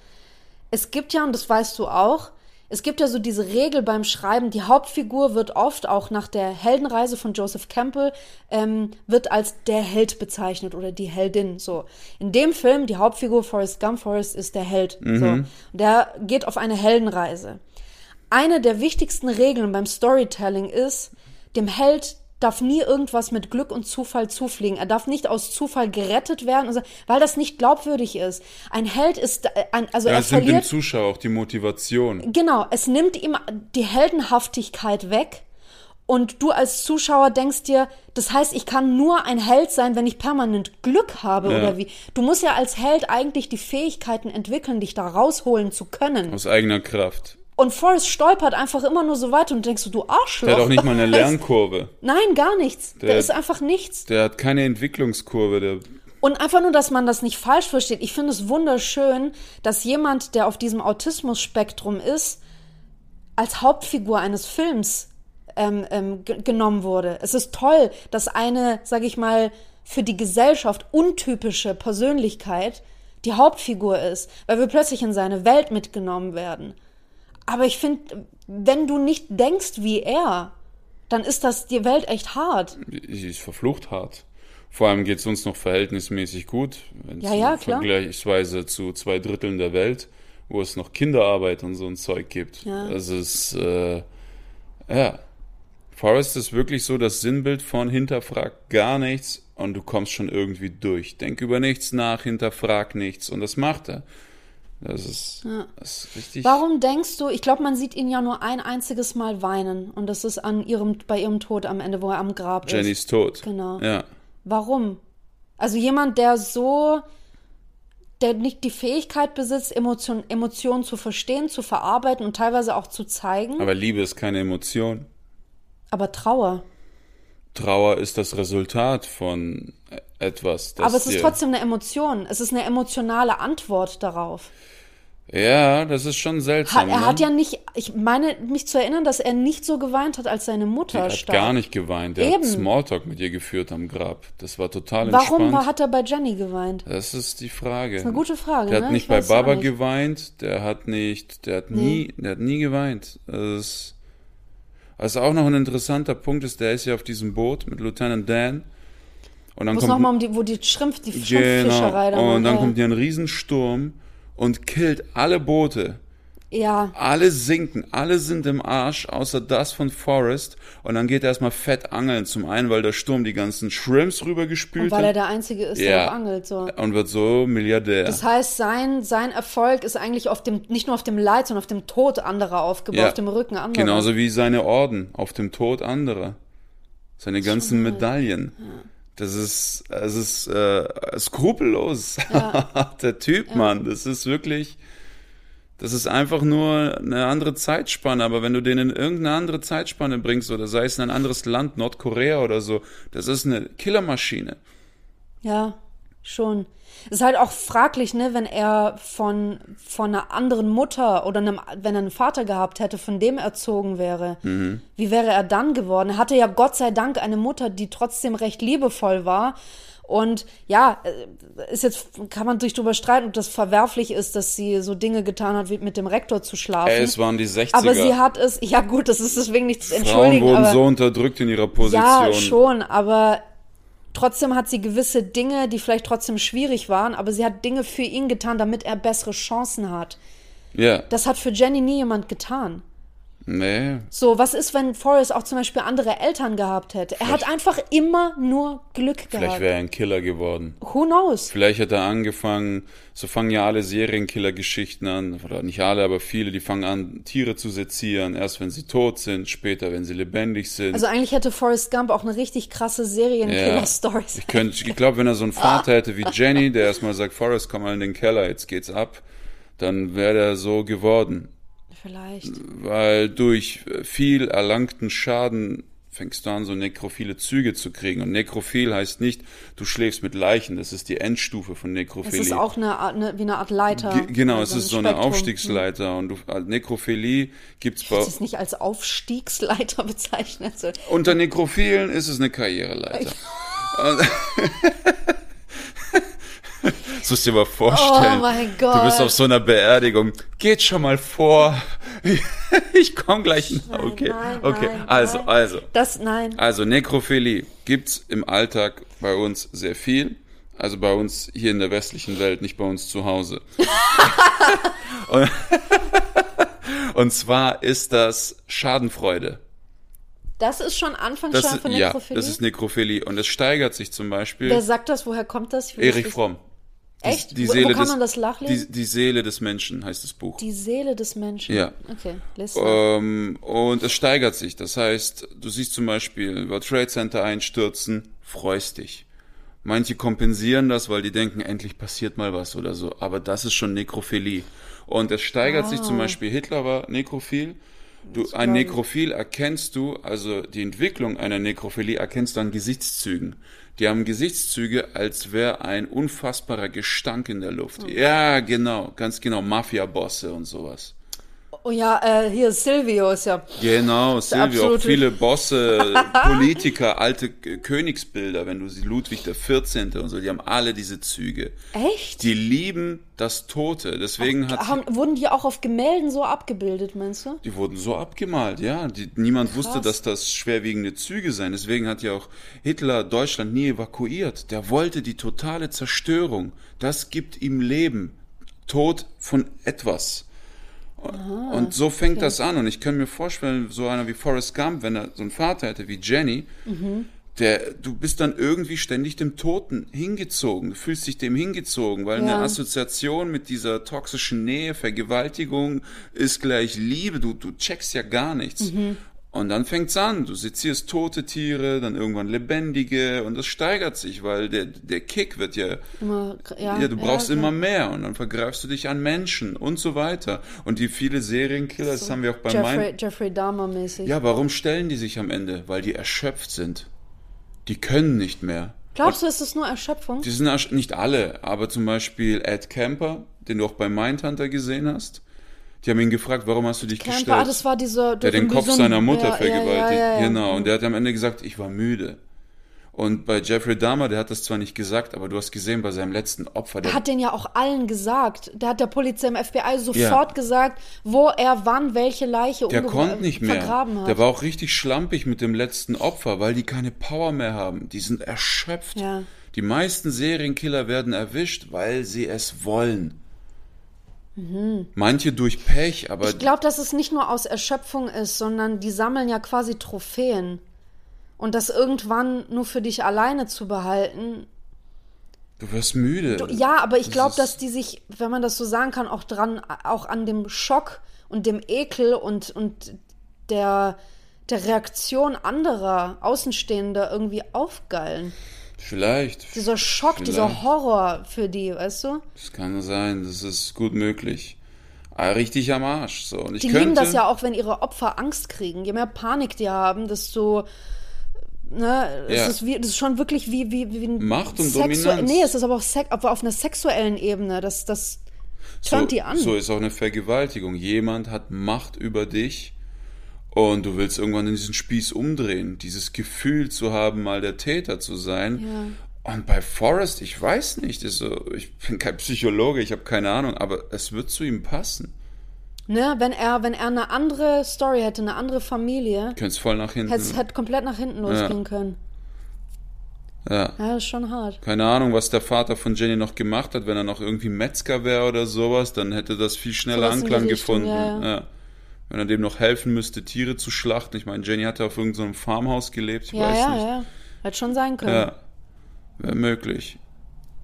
[SPEAKER 2] Es gibt ja, und das weißt du auch, es gibt ja so diese Regel beim Schreiben, die Hauptfigur wird oft auch nach der Heldenreise von Joseph Campbell, ähm, wird als der Held bezeichnet oder die Heldin. So. In dem Film, die Hauptfigur Forrest Gump, Forrest ist der Held. So. Der geht auf eine Heldenreise. Eine der wichtigsten Regeln beim Storytelling ist, dem Held darf nie irgendwas mit Glück und Zufall zufliegen. Er darf nicht aus Zufall gerettet werden, weil das nicht glaubwürdig ist. Ein Held ist, äh, ein, also
[SPEAKER 1] ja,
[SPEAKER 2] er
[SPEAKER 1] es nimmt dem
[SPEAKER 2] verliert,
[SPEAKER 1] Zuschauer auch die Motivation.
[SPEAKER 2] genau, es nimmt ihm die Heldenhaftigkeit weg. Und du als Zuschauer denkst dir, das heißt, ich kann nur ein Held sein, wenn ich permanent Glück habe
[SPEAKER 1] Ja.
[SPEAKER 2] oder wie. Du musst ja als Held eigentlich die Fähigkeiten entwickeln, dich da rausholen zu können.
[SPEAKER 1] Aus eigener Kraft.
[SPEAKER 2] Und Forrest stolpert einfach immer nur so weiter und denkst du, du Arschloch.
[SPEAKER 1] Der hat auch nicht mal eine Lernkurve.
[SPEAKER 2] Nein, gar nichts.
[SPEAKER 1] Der-
[SPEAKER 2] Der ist einfach nichts.
[SPEAKER 1] Der hat keine Entwicklungskurve. Der,
[SPEAKER 2] Und einfach nur, dass man das nicht falsch versteht. Ich finde es wunderschön, dass jemand, der auf diesem Autismus-Spektrum ist, als Hauptfigur eines Films ähm, ähm, ge- genommen wurde. Es ist toll, dass eine, sag ich mal, für die Gesellschaft untypische Persönlichkeit die Hauptfigur ist, weil wir plötzlich in seine Welt mitgenommen werden. Aber ich finde, wenn du nicht denkst wie er, dann ist das die Welt echt hart.
[SPEAKER 1] die ist verflucht hart. Vor allem geht es uns noch verhältnismäßig gut,
[SPEAKER 2] Ja, ja, klar.
[SPEAKER 1] vergleichsweise zu zwei Dritteln der Welt, wo es noch Kinderarbeit und so ein Zeug gibt.
[SPEAKER 2] Ja.
[SPEAKER 1] Das ist, äh, ja. Forrest ist wirklich so das Sinnbild von hinterfrag gar nichts und du kommst schon irgendwie durch. Denk über nichts nach, hinterfrag nichts und das macht er. Das ist, das ist richtig.
[SPEAKER 2] Warum denkst du, ich glaube, man sieht ihn ja nur ein einziges Mal weinen und das ist an ihrem, bei ihrem Tod am Ende, wo er am Grab ist.
[SPEAKER 1] Jennys Tod.
[SPEAKER 2] Genau.
[SPEAKER 1] Ja.
[SPEAKER 2] Warum? Also jemand, der so, der nicht die Fähigkeit besitzt, Emotion, Emotionen zu verstehen, zu verarbeiten und teilweise auch zu zeigen, aber,
[SPEAKER 1] Aber Liebe ist keine Emotion.
[SPEAKER 2] Trauer.
[SPEAKER 1] Trauer ist das Resultat von etwas. Das
[SPEAKER 2] Aber es ist trotzdem eine Emotion. Es ist eine emotionale Antwort darauf.
[SPEAKER 1] Ja, das ist schon seltsam.
[SPEAKER 2] Hat, er
[SPEAKER 1] ne?
[SPEAKER 2] hat ja nicht, ich meine mich zu erinnern, dass er nicht so geweint hat, als seine Mutter
[SPEAKER 1] er hat
[SPEAKER 2] starb.
[SPEAKER 1] gar nicht geweint. Er
[SPEAKER 2] Eben.
[SPEAKER 1] hat Smalltalk mit ihr geführt am Grab. Das war total
[SPEAKER 2] Warum
[SPEAKER 1] entspannt.
[SPEAKER 2] war, hat er bei Jenny geweint?
[SPEAKER 1] das ist die Frage. Das
[SPEAKER 2] ist eine gute Frage,
[SPEAKER 1] Der
[SPEAKER 2] ne?
[SPEAKER 1] hat nicht
[SPEAKER 2] Ich
[SPEAKER 1] bei Baba
[SPEAKER 2] nicht.
[SPEAKER 1] geweint. Der hat nicht, der hat nie, der hat nie geweint. Das ist, also auch noch ein interessanter Punkt ist, der ist ja auf diesem Boot mit Lieutenant Dan. Und dann
[SPEAKER 2] Wo es
[SPEAKER 1] kommt
[SPEAKER 2] nochmal um die, wo die Schrimpf, die
[SPEAKER 1] Genau.
[SPEAKER 2] Schrimpffischerei da
[SPEAKER 1] Und dann kommt hier ein Riesensturm und killt alle Boote.
[SPEAKER 2] Ja.
[SPEAKER 1] Alle sinken, alle sind im Arsch, außer das von Forrest. Und dann geht er erstmal fett angeln. Zum einen, weil der Sturm die ganzen Shrimps rübergespült
[SPEAKER 2] Und weil er
[SPEAKER 1] hat.
[SPEAKER 2] der Einzige ist,
[SPEAKER 1] Ja.
[SPEAKER 2] der angelt. So.
[SPEAKER 1] Und wird so Milliardär.
[SPEAKER 2] Das heißt, sein, sein Erfolg ist eigentlich auf dem, nicht nur auf dem Leid, sondern auf dem Tod anderer aufgebaut, auf dem Rücken anderer.
[SPEAKER 1] Genauso wie seine Orden auf dem Tod anderer. Seine ganzen Medaillen. Das ist, es ist äh, skrupellos. Der Typ, Mann. Das ist wirklich, das ist einfach nur eine andere Zeitspanne. Aber wenn du den in irgendeine andere Zeitspanne bringst oder sei es in ein anderes Land, Nordkorea oder so, das ist eine Killermaschine.
[SPEAKER 2] Ja, schon. Es ist halt auch fraglich, ne, wenn er von, von einer anderen Mutter oder einem, wenn er einen Vater gehabt hätte, von dem erzogen wäre.
[SPEAKER 1] Mhm.
[SPEAKER 2] Wie wäre er dann geworden? Er hatte ja Gott sei Dank eine Mutter, die trotzdem recht liebevoll war. Und ja, äh, ist jetzt, kann man sich drüber streiten, ob das verwerflich ist, dass sie so Dinge getan hat, wie mit dem Rektor zu schlafen.
[SPEAKER 1] Ey, es waren die 60er.
[SPEAKER 2] aber sie hat es, ja gut, das ist deswegen nichts
[SPEAKER 1] Frauen
[SPEAKER 2] entschuldigen,
[SPEAKER 1] wurden
[SPEAKER 2] aber
[SPEAKER 1] so unterdrückt in ihrer Position.
[SPEAKER 2] ja, schon, aber trotzdem hat sie gewisse Dinge, die vielleicht trotzdem schwierig waren, aber sie hat Dinge für ihn getan, damit er bessere Chancen hat.
[SPEAKER 1] Ja,
[SPEAKER 2] Das hat für Jenny nie jemand getan.
[SPEAKER 1] Nee.
[SPEAKER 2] So, was ist, wenn Forrest auch zum Beispiel andere Eltern gehabt hätte? Er hat einfach immer nur Glück
[SPEAKER 1] Vielleicht
[SPEAKER 2] gehabt.
[SPEAKER 1] wäre er ein Killer geworden.
[SPEAKER 2] Who knows?
[SPEAKER 1] Vielleicht hat er angefangen, so fangen ja alle Serienkiller-Geschichten an, oder nicht alle, aber viele, die fangen an, Tiere zu sezieren, erst wenn sie tot sind, später, wenn sie lebendig sind.
[SPEAKER 2] Also eigentlich hätte Forrest Gump auch eine richtig krasse Serienkiller-Story
[SPEAKER 1] Ich, könnte, ich glaube, wenn er so einen Vater hätte wie Jenny, der erstmal sagt, Forrest, komm mal in den Keller, jetzt geht's ab, dann wäre er so geworden.
[SPEAKER 2] Vielleicht.
[SPEAKER 1] Weil durch viel erlangten Schaden fängst du an, so nekrophile Züge zu kriegen. Und nekrophil heißt nicht, du schläfst mit Leichen, das ist die Endstufe von
[SPEAKER 2] Es
[SPEAKER 1] Nekrophilie.
[SPEAKER 2] ist auch eine, Art- eine, wie eine Art Leiter.
[SPEAKER 1] Ge- Genau,
[SPEAKER 2] Also
[SPEAKER 1] es ist so eine. Aufstiegsleiter und du, also Nekrophilie gibt's bei
[SPEAKER 2] Das ist nicht als Aufstiegsleiter bezeichnet. Also,
[SPEAKER 1] unter Nekrophilen ist es eine Karriereleiter. Das musst du dir mal vorstellen.
[SPEAKER 2] Oh mein
[SPEAKER 1] Du bist
[SPEAKER 2] Gott.
[SPEAKER 1] auf so einer Beerdigung. Geht schon mal vor. Ich komme gleich nach. Okay,
[SPEAKER 2] nein,
[SPEAKER 1] okay.
[SPEAKER 2] nein,
[SPEAKER 1] also,
[SPEAKER 2] nein.
[SPEAKER 1] also.
[SPEAKER 2] Das, nein.
[SPEAKER 1] Also Nekrophilie gibt's im Alltag bei uns sehr viel. Also bei uns hier in der westlichen Welt, nicht bei uns zu Hause. und, und zwar ist das Schadenfreude.
[SPEAKER 2] Das ist schon Anfangsschein
[SPEAKER 1] Das,
[SPEAKER 2] von
[SPEAKER 1] ja,
[SPEAKER 2] Nekrophilie?
[SPEAKER 1] das ist Nekrophilie. Und es steigert sich zum Beispiel.
[SPEAKER 2] Wer sagt das? Woher kommt das?
[SPEAKER 1] Erich Fromm. Die,
[SPEAKER 2] Echt?
[SPEAKER 1] Die
[SPEAKER 2] Wo- wo
[SPEAKER 1] Seele
[SPEAKER 2] kann
[SPEAKER 1] des,
[SPEAKER 2] man das nachlesen?
[SPEAKER 1] Die, die Seele des Menschen heißt das Buch.
[SPEAKER 2] Die Seele des Menschen.
[SPEAKER 1] Ja.
[SPEAKER 2] Okay, mal.
[SPEAKER 1] Ähm, und es steigert sich. Das heißt, du siehst zum Beispiel World Trade Center einstürzen, freust dich. Manche kompensieren das, weil die denken, endlich passiert mal was oder so. Aber das ist schon Nekrophilie. Und es steigert sich zum Beispiel, Hitler war nekrophil. Du, ein Nekrophil erkennst du, also die Entwicklung einer Nekrophilie erkennst du an Gesichtszügen. Die haben Gesichtszüge, als wäre ein unfassbarer Gestank in der Luft. Ja, genau, ganz genau, Mafia-Bosse und sowas.
[SPEAKER 2] Oh ja, äh, hier Silvio ist ja.
[SPEAKER 1] Genau, Silvio, auch viele Bosse, Politiker, alte Königsbilder, wenn du sie, Ludwig der 14. und so, die haben alle diese Züge.
[SPEAKER 2] Echt?
[SPEAKER 1] Die lieben das Tote, deswegen hat
[SPEAKER 2] Haben, wurden die auch auf Gemälden so abgebildet, meinst du?
[SPEAKER 1] die wurden so abgemalt, ja. Die, niemand wusste, dass das schwerwiegende Züge seien. Deswegen hat ja auch Hitler Deutschland nie evakuiert. Der wollte die totale Zerstörung. Das gibt ihm Leben. Tod von etwas. Und so fängt das an. Und ich kann mir vorstellen, so einer wie Forrest Gump, wenn er so einen Vater hätte wie Jenny, der, du bist dann irgendwie ständig dem Toten hingezogen. Du fühlst dich dem hingezogen, weil
[SPEAKER 2] Ja.
[SPEAKER 1] eine Assoziation mit dieser toxischen Nähe, Vergewaltigung ist gleich Liebe. Du, du checkst ja gar nichts. Und dann fängt's an. Du sezierst tote Tiere, dann irgendwann lebendige und das steigert sich, weil der, der Kick wird ja
[SPEAKER 2] Immer, ja,
[SPEAKER 1] ja, du brauchst
[SPEAKER 2] ja,
[SPEAKER 1] immer mehr und dann vergreifst du dich an Menschen und so weiter. Und die viele Serienkiller, das haben wir auch bei
[SPEAKER 2] Jeffrey,
[SPEAKER 1] meinen.
[SPEAKER 2] Jeffrey Dahmer mäßig.
[SPEAKER 1] Ja, warum stellen die sich am Ende? Weil die erschöpft sind. Die können nicht mehr.
[SPEAKER 2] Glaubst du, ist das nur Erschöpfung?
[SPEAKER 1] Die sind nicht alle, aber zum Beispiel Ed Camper, den du auch bei Mindhunter gesehen hast. Die haben ihn gefragt, warum hast du dich
[SPEAKER 2] Camper, ah,
[SPEAKER 1] gestellt?
[SPEAKER 2] das war dieser...
[SPEAKER 1] der den Kopf seiner Mutter
[SPEAKER 2] ja,
[SPEAKER 1] vergewaltigt.
[SPEAKER 2] Ja, ja,
[SPEAKER 1] Genau. Und der hat am Ende gesagt, ich war müde. Und bei Jeffrey Dahmer, der hat das zwar nicht gesagt, aber du hast gesehen, bei seinem letzten Opfer, der
[SPEAKER 2] Er hat den ja auch allen gesagt. Der hat der Polizei im FBI sofort
[SPEAKER 1] Ja.
[SPEAKER 2] gesagt, wo er wann welche Leiche
[SPEAKER 1] Der konnte nicht mehr.
[SPEAKER 2] vergraben hat.
[SPEAKER 1] Der war auch richtig schlampig mit dem letzten Opfer, weil die keine Power mehr haben. Die sind erschöpft.
[SPEAKER 2] Ja.
[SPEAKER 1] Die meisten Serienkiller werden erwischt, weil sie es wollen. Manche durch Pech, aber
[SPEAKER 2] Ich glaube, dass es nicht nur aus Erschöpfung ist, sondern die sammeln ja quasi Trophäen. Und das irgendwann nur für dich alleine zu behalten.
[SPEAKER 1] du wirst müde.
[SPEAKER 2] Du, ja, aber ich
[SPEAKER 1] Das
[SPEAKER 2] glaube, dass die sich, wenn man das so sagen kann, auch dran, auch an dem Schock und dem Ekel und, und der, der Reaktion anderer Außenstehender irgendwie aufgeilen.
[SPEAKER 1] Vielleicht.
[SPEAKER 2] Dieser Schock,
[SPEAKER 1] Vielleicht.
[SPEAKER 2] dieser Horror für die, weißt du?
[SPEAKER 1] Das kann sein, das ist gut möglich. Ah, richtig am Arsch. So. Und ich
[SPEAKER 2] Die
[SPEAKER 1] könnte,
[SPEAKER 2] lieben das ja auch, wenn ihre Opfer Angst kriegen. Je mehr Panik die haben, desto. Ne, es
[SPEAKER 1] Ja.
[SPEAKER 2] ist wie, das ist schon wirklich wie, wie, wie ein
[SPEAKER 1] Macht und
[SPEAKER 2] Sexu-
[SPEAKER 1] Dominanz.
[SPEAKER 2] Nee, es ist aber auch Sex, aber auf einer sexuellen Ebene. Das, das turnt
[SPEAKER 1] so,
[SPEAKER 2] die an.
[SPEAKER 1] So ist auch eine Vergewaltigung. Jemand hat Macht über dich und du willst irgendwann in diesen Spieß umdrehen. Dieses Gefühl zu haben, mal der Täter zu sein. Und bei Forrest, ich weiß nicht, so, ich bin kein Psychologe, ich habe keine Ahnung, aber es wird zu ihm passen.
[SPEAKER 2] Ne, wenn er, wenn er eine andere Story hätte, eine andere Familie,
[SPEAKER 1] Du könntest voll nach hinten.
[SPEAKER 2] hätte es hätte komplett nach hinten losgehen können.
[SPEAKER 1] ja.
[SPEAKER 2] Ja, das ist schon hart.
[SPEAKER 1] Keine Ahnung, was der Vater von Jenny noch gemacht hat. Wenn er noch irgendwie Metzger wäre oder sowas, dann hätte das viel schneller
[SPEAKER 2] die
[SPEAKER 1] Anklang
[SPEAKER 2] Richtung,
[SPEAKER 1] gefunden.
[SPEAKER 2] ja, ja.
[SPEAKER 1] Ja. Wenn er dem noch helfen müsste, Tiere zu schlachten. Ich meine, Jenny hatte auf irgendeinem Farmhaus gelebt, ich
[SPEAKER 2] Ja,
[SPEAKER 1] weiß
[SPEAKER 2] ja,
[SPEAKER 1] nicht.
[SPEAKER 2] ja. Hätte schon sein können.
[SPEAKER 1] Ja, wäre möglich.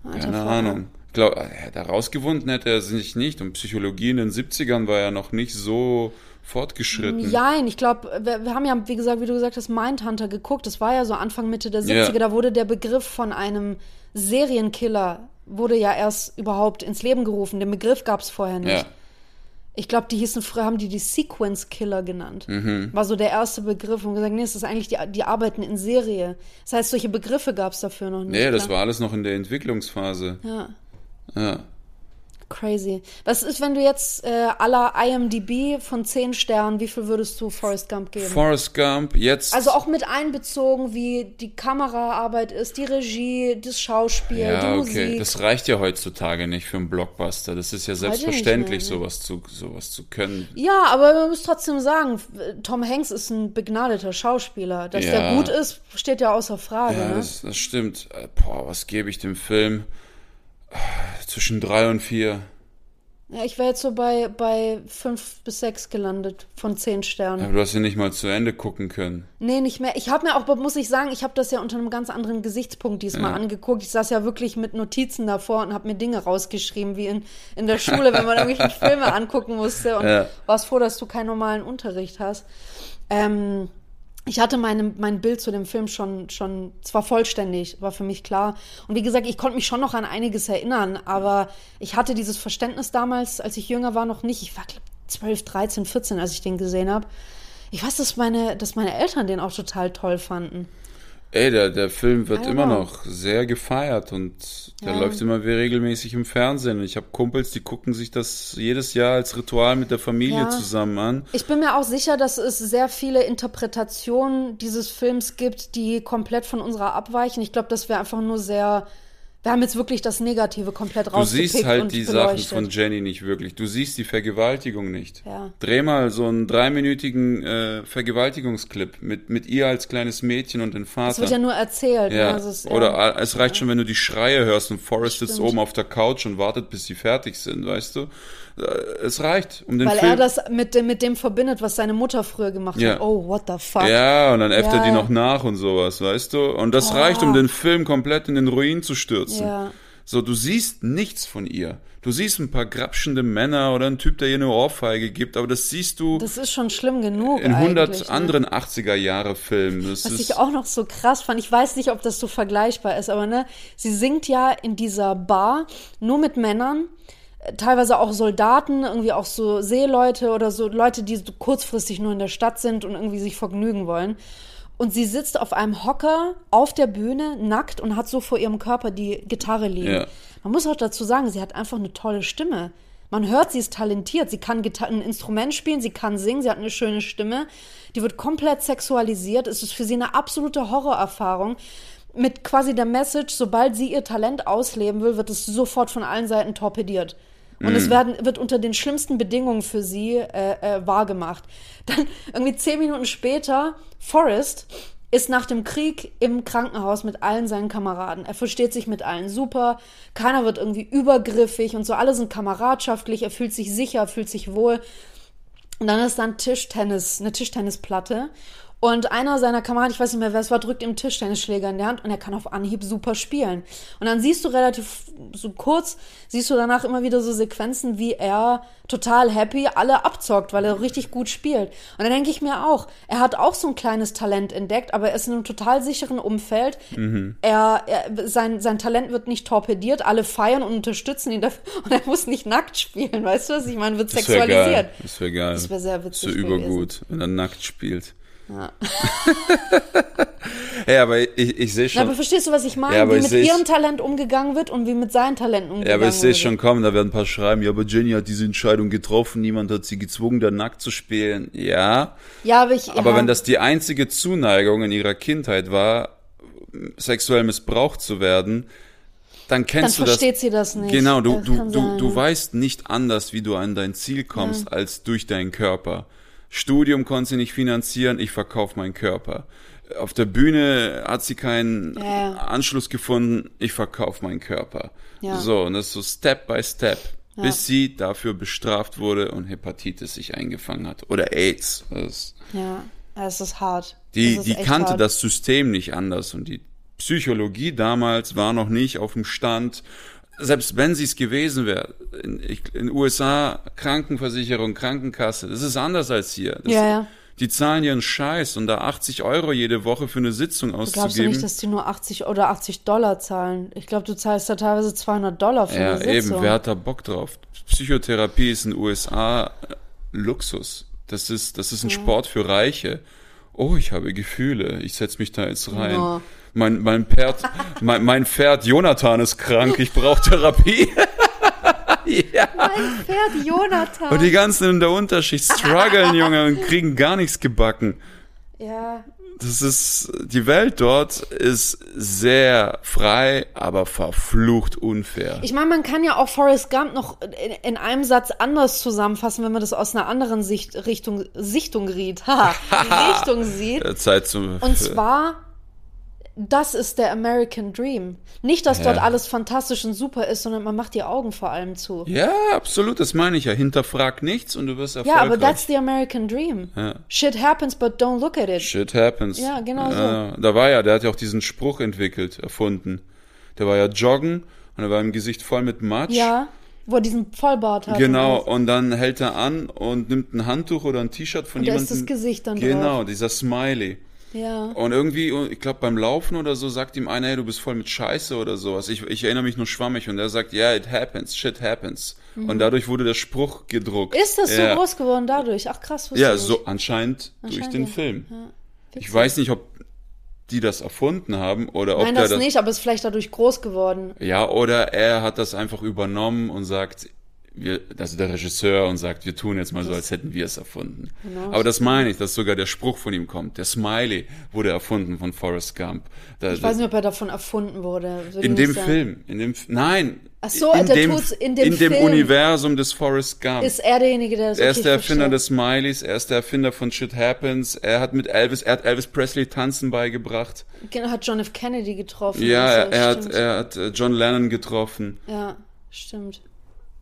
[SPEAKER 2] Alter
[SPEAKER 1] Keine
[SPEAKER 2] Vater.
[SPEAKER 1] Ahnung. Ich glaube, er hätte rausgewunden hätte er sich nicht. Und Psychologie in den 70ern war ja noch nicht so fortgeschritten.
[SPEAKER 2] Jein, ich glaube, wir, wir haben ja, wie gesagt, wie du gesagt hast, Mindhunter geguckt. Das war ja so Anfang, Mitte der 70er.
[SPEAKER 1] Ja.
[SPEAKER 2] Da wurde der Begriff von einem Serienkiller, wurde ja erst überhaupt ins Leben gerufen. Den Begriff gab es vorher nicht.
[SPEAKER 1] Ja.
[SPEAKER 2] Ich glaube, die hießen früher, haben die die Sequence Killer genannt.
[SPEAKER 1] Mhm.
[SPEAKER 2] War so der erste Begriff und gesagt, nee, es ist eigentlich die, die arbeiten in Serie. Das heißt, solche Begriffe gab es dafür noch nicht.
[SPEAKER 1] Nee, das
[SPEAKER 2] klar.
[SPEAKER 1] war alles noch in der Entwicklungsphase.
[SPEAKER 2] Ja.
[SPEAKER 1] Ja.
[SPEAKER 2] Crazy. Was ist, wenn du jetzt äh, aller IMDb von 10 Sternen, wie viel würdest du Forrest Gump geben?
[SPEAKER 1] Forrest Gump, jetzt.
[SPEAKER 2] Also auch mit einbezogen, wie die Kameraarbeit ist, die Regie, das Schauspiel, die
[SPEAKER 1] Ja,
[SPEAKER 2] Musik.
[SPEAKER 1] okay. Das reicht ja heutzutage nicht für einen Blockbuster. Das ist ja
[SPEAKER 2] mehr,
[SPEAKER 1] selbstverständlich,
[SPEAKER 2] ne?
[SPEAKER 1] sowas zu, sowas zu können.
[SPEAKER 2] ja, aber man muss trotzdem sagen, Tom Hanks ist ein begnadeter Schauspieler. Dass
[SPEAKER 1] Ja.
[SPEAKER 2] der gut ist, steht ja außer Frage.
[SPEAKER 1] Ja,
[SPEAKER 2] ne?
[SPEAKER 1] das, das stimmt. Äh, Boah, was gebe ich dem Film? Zwischen drei und vier.
[SPEAKER 2] ja, ich wäre jetzt so bei, bei fünf bis sechs gelandet von zehn Sternen.
[SPEAKER 1] Aber du hast ja nicht mal zu Ende gucken können.
[SPEAKER 2] Nee, nicht mehr. Ich habe mir auch, muss ich sagen, ich habe das ja unter einem ganz anderen Gesichtspunkt diesmal angeguckt. Ich saß ja wirklich mit Notizen davor und habe mir Dinge rausgeschrieben, wie in, in der Schule, wenn man irgendwelche Filme angucken musste und
[SPEAKER 1] Ja.
[SPEAKER 2] warst froh, dass du keinen normalen Unterricht hast. Ähm, ich hatte meine, mein Bild zu dem Film schon, schon zwar vollständig, war für mich klar. Und wie gesagt, ich konnte mich schon noch an einiges erinnern, aber ich hatte dieses Verständnis damals, als ich jünger war, noch nicht. Ich war glaub, 12, 13, 14, als ich den gesehen habe. Ich weiß, dass meine, dass meine Eltern den auch total toll fanden.
[SPEAKER 1] Ey, der, der Film wird immer noch sehr gefeiert und der
[SPEAKER 2] Ja.
[SPEAKER 1] läuft immer wieder regelmäßig im Fernsehen. Ich habe Kumpels, die gucken sich das jedes Jahr als Ritual mit der Familie
[SPEAKER 2] Ja.
[SPEAKER 1] zusammen an.
[SPEAKER 2] Ich bin mir auch sicher, dass es sehr viele Interpretationen dieses Films gibt, die komplett von unserer abweichen. Ich glaube, das wäre einfach nur sehr. Wir haben jetzt wirklich das Negative komplett
[SPEAKER 1] Du
[SPEAKER 2] rausgepickt
[SPEAKER 1] siehst halt die
[SPEAKER 2] beleuchtet.
[SPEAKER 1] Sachen von Jenny nicht wirklich. Du siehst die Vergewaltigung nicht.
[SPEAKER 2] Ja.
[SPEAKER 1] Dreh mal so einen dreiminütigen äh, Vergewaltigungsclip mit, mit ihr als kleines Mädchen und dem Vater.
[SPEAKER 2] Es wird ja nur erzählt.
[SPEAKER 1] Ja,
[SPEAKER 2] ne? Also es,
[SPEAKER 1] oder
[SPEAKER 2] ja.
[SPEAKER 1] es reicht schon, wenn du die Schreie hörst und Forrest sitzt oben auf der Couch und wartet, bis sie fertig sind, weißt du? Äh, Es reicht, um den
[SPEAKER 2] Weil
[SPEAKER 1] Film.
[SPEAKER 2] er das mit dem, mit dem verbindet, was seine Mutter früher gemacht
[SPEAKER 1] Ja.
[SPEAKER 2] hat. Oh, what the fuck.
[SPEAKER 1] ja, und dann äfft er
[SPEAKER 2] Ja,
[SPEAKER 1] die
[SPEAKER 2] ja.
[SPEAKER 1] noch nach und sowas, weißt du? Und das reicht, um den Film komplett in den Ruin zu stürzen.
[SPEAKER 2] Ja.
[SPEAKER 1] So, du siehst nichts von ihr. Du siehst ein paar grapschende Männer oder einen Typ, der ihr eine Ohrfeige gibt, aber das siehst du
[SPEAKER 2] Das ist schon schlimm genug.
[SPEAKER 1] in 100
[SPEAKER 2] eigentlich, ne?
[SPEAKER 1] anderen 80er-Jahre-Filmen. Das
[SPEAKER 2] Was ich auch noch so krass fand, ich weiß nicht, ob das so vergleichbar ist, aber ne, sie singt ja in dieser Bar nur mit Männern, teilweise auch Soldaten, irgendwie auch so Seeleute oder so Leute, die so kurzfristig nur in der Stadt sind und irgendwie sich vergnügen wollen. Und sie sitzt auf einem Hocker auf der Bühne, nackt und hat so vor ihrem Körper die Gitarre liegen.
[SPEAKER 1] Ja.
[SPEAKER 2] Man muss auch dazu sagen, sie hat einfach eine tolle Stimme. Man hört, sie ist talentiert. Sie kann Gita- ein Instrument spielen, sie kann singen, sie hat eine schöne Stimme. Die wird komplett sexualisiert. Es ist für sie eine absolute Horrorerfahrung. Mit quasi der Message, sobald sie ihr Talent ausleben will, wird es sofort von allen Seiten torpediert. Und es werden, wird unter den schlimmsten Bedingungen für sie äh, äh, wahrgemacht. Dann irgendwie zehn Minuten später, Forrest ist nach dem Krieg im Krankenhaus mit allen seinen Kameraden. Er versteht sich mit allen super. Keiner wird irgendwie übergriffig und so. Alle sind kameradschaftlich. Er fühlt sich sicher, fühlt sich wohl. Und dann ist dann Tischtennis, eine Tischtennisplatte. Und einer seiner Kameraden, ich weiß nicht mehr, wer es war, drückt ihm Tischtennisschläger in der Hand und er kann auf Anhieb super spielen. Und dann siehst du relativ so kurz, siehst du danach immer wieder so Sequenzen, wie er total happy alle abzockt, weil er richtig gut spielt. Und dann denke ich mir auch, er hat auch so ein kleines Talent entdeckt, aber er ist in einem total sicheren Umfeld. Mhm. Er, er, sein, sein Talent wird nicht torpediert, alle feiern und unterstützen ihn dafür und er muss nicht nackt spielen, weißt du was? Ich meine, wird
[SPEAKER 1] das wär
[SPEAKER 2] sexualisiert.
[SPEAKER 1] Geil. Das wäre geil.
[SPEAKER 2] Das wäre sehr witzig.
[SPEAKER 1] So übergut, wenn er nackt spielt.
[SPEAKER 2] Ja.
[SPEAKER 1] ja, aber ich, ich sehe schon.
[SPEAKER 2] Ja, aber verstehst du, was ich meine?
[SPEAKER 1] Ja,
[SPEAKER 2] wie mit ihrem Talent umgegangen wird und wie mit seinen Talenten umgegangen
[SPEAKER 1] Ja, aber ich sehe
[SPEAKER 2] wird.
[SPEAKER 1] schon kommen, da werden ein paar schreiben, ja, aber Jenny hat diese Entscheidung getroffen, niemand hat sie gezwungen, da nackt zu spielen. Ja,
[SPEAKER 2] Ja, aber ich.
[SPEAKER 1] aber
[SPEAKER 2] ja,
[SPEAKER 1] wenn das die einzige Zuneigung in ihrer Kindheit war, sexuell missbraucht zu werden, dann
[SPEAKER 2] dann
[SPEAKER 1] kennst du das.
[SPEAKER 2] versteht sie das nicht.
[SPEAKER 1] Genau, du,
[SPEAKER 2] Das
[SPEAKER 1] du, du,
[SPEAKER 2] sein,
[SPEAKER 1] du
[SPEAKER 2] ja.
[SPEAKER 1] weißt nicht anders, wie du an dein Ziel kommst, als durch deinen Körper. Studium konnte sie nicht finanzieren, ich verkaufe meinen Körper. Auf der Bühne hat sie keinen
[SPEAKER 2] Ja.
[SPEAKER 1] Anschluss gefunden, ich verkaufe meinen Körper.
[SPEAKER 2] Ja.
[SPEAKER 1] So, und das ist so Step by Step, bis sie dafür bestraft wurde und Hepatitis sich eingefangen hat. Oder AIDS.
[SPEAKER 2] Ja, es ist hart.
[SPEAKER 1] die
[SPEAKER 2] ist
[SPEAKER 1] die kannte
[SPEAKER 2] hart.
[SPEAKER 1] das System nicht anders und die Psychologie damals war noch nicht auf dem Stand. Selbst wenn sie es gewesen wäre, in, in USA Krankenversicherung, Krankenkasse, das ist anders als hier. Das,
[SPEAKER 2] Ja, ja.
[SPEAKER 1] Die zahlen ihren Scheiß und da 80 Euro jede Woche für eine Sitzung
[SPEAKER 2] Glaubst du
[SPEAKER 1] auszugeben.
[SPEAKER 2] nicht, dass die nur 80 oder 80 Dollar zahlen? Ich glaube, du zahlst da teilweise 200 Dollar für
[SPEAKER 1] ja,
[SPEAKER 2] eine Sitzung.
[SPEAKER 1] eben, wer hat da Bock drauf? Psychotherapie ist in den USA äh, Luxus. Das ist, das ist ein Sport für Reiche. Oh, ich habe Gefühle. Ich setz mich da jetzt rein.
[SPEAKER 2] Ja.
[SPEAKER 1] Mein, mein Pferd, mein, mein Pferd Jonathan ist krank. Ich brauche Therapie. ja.
[SPEAKER 2] Mein Pferd Jonathan.
[SPEAKER 1] Und die ganzen in der Unterschicht strugglen, Junge, und kriegen gar nichts gebacken.
[SPEAKER 2] ja,
[SPEAKER 1] Das ist, die Welt dort ist sehr frei, aber verflucht unfair.
[SPEAKER 2] Ich meine, man kann ja auch Forrest Gump noch in, in einem Satz anders zusammenfassen, wenn man das aus einer anderen Sicht, Richtung, Sichtung riet. Richtung sieht.
[SPEAKER 1] Zeit zum,
[SPEAKER 2] Und zwar, das ist der American Dream. Nicht, dass dort
[SPEAKER 1] Ja.
[SPEAKER 2] alles fantastisch und super ist, sondern man macht die Augen vor allem zu.
[SPEAKER 1] Ja, absolut, das meine ich ja. Hinterfrag nichts und du wirst
[SPEAKER 2] Ja,
[SPEAKER 1] erfolgreich.
[SPEAKER 2] aber that's the American Dream.
[SPEAKER 1] Ja.
[SPEAKER 2] Shit happens, but don't look at it.
[SPEAKER 1] Shit happens.
[SPEAKER 2] Ja, genau
[SPEAKER 1] Ja, Da war ja, der hat ja auch diesen Spruch entwickelt, erfunden. Der war ja joggen und er war im Gesicht voll mit Matsch.
[SPEAKER 2] Ja, wo er diesen Vollbart hat.
[SPEAKER 1] Genau,
[SPEAKER 2] Und
[SPEAKER 1] dann hält er an und nimmt ein Handtuch oder ein T-Shirt von
[SPEAKER 2] Und da
[SPEAKER 1] jemandem.
[SPEAKER 2] ist das Gesicht dann
[SPEAKER 1] Genau,
[SPEAKER 2] drauf.
[SPEAKER 1] dieser Smiley.
[SPEAKER 2] Ja.
[SPEAKER 1] Und irgendwie, ich glaube beim Laufen oder so, sagt ihm einer, hey, du bist voll mit Scheiße oder sowas. Ich, ich erinnere mich nur schwammig und er sagt, yeah, it happens, shit happens. Und dadurch wurde der Spruch gedruckt.
[SPEAKER 2] Mhm. Ist das so
[SPEAKER 1] ja.
[SPEAKER 2] groß geworden dadurch? Ach krass,
[SPEAKER 1] Ja, so
[SPEAKER 2] nicht.
[SPEAKER 1] anscheinend, durch
[SPEAKER 2] Anscheinend,
[SPEAKER 1] den
[SPEAKER 2] ja.
[SPEAKER 1] Film.
[SPEAKER 2] Witzig.
[SPEAKER 1] Ich weiß nicht, ob die das erfunden haben oder ob
[SPEAKER 2] Nein, das
[SPEAKER 1] das
[SPEAKER 2] nicht, aber ist vielleicht dadurch groß geworden.
[SPEAKER 1] Ja, oder er hat das einfach übernommen und sagt, wir, also der Regisseur und sagt, wir tun jetzt mal so, als hätten wir es erfunden.
[SPEAKER 2] Genau.
[SPEAKER 1] Aber das meine ich, dass sogar der Spruch von ihm kommt. Der Smiley wurde erfunden von Forrest Gump. Da,
[SPEAKER 2] Ich weiß nicht, ob er davon erfunden wurde. Würde
[SPEAKER 1] in dem. Film, in dem, nein.
[SPEAKER 2] Ach so,
[SPEAKER 1] in dem,
[SPEAKER 2] tut's in dem Film.
[SPEAKER 1] Universum des Forrest Gump.
[SPEAKER 2] Ist er derjenige, der das
[SPEAKER 1] er ist der Erfinder
[SPEAKER 2] verstehe.
[SPEAKER 1] des Smileys, er ist der Erfinder von Shit Happens, er hat mit Elvis, er hat Elvis Presley tanzen beigebracht.
[SPEAKER 2] Genau, hat John F. Kennedy getroffen.
[SPEAKER 1] Ja,
[SPEAKER 2] und so,
[SPEAKER 1] er, er hat, er hat äh, John Lennon getroffen.
[SPEAKER 2] Ja, stimmt.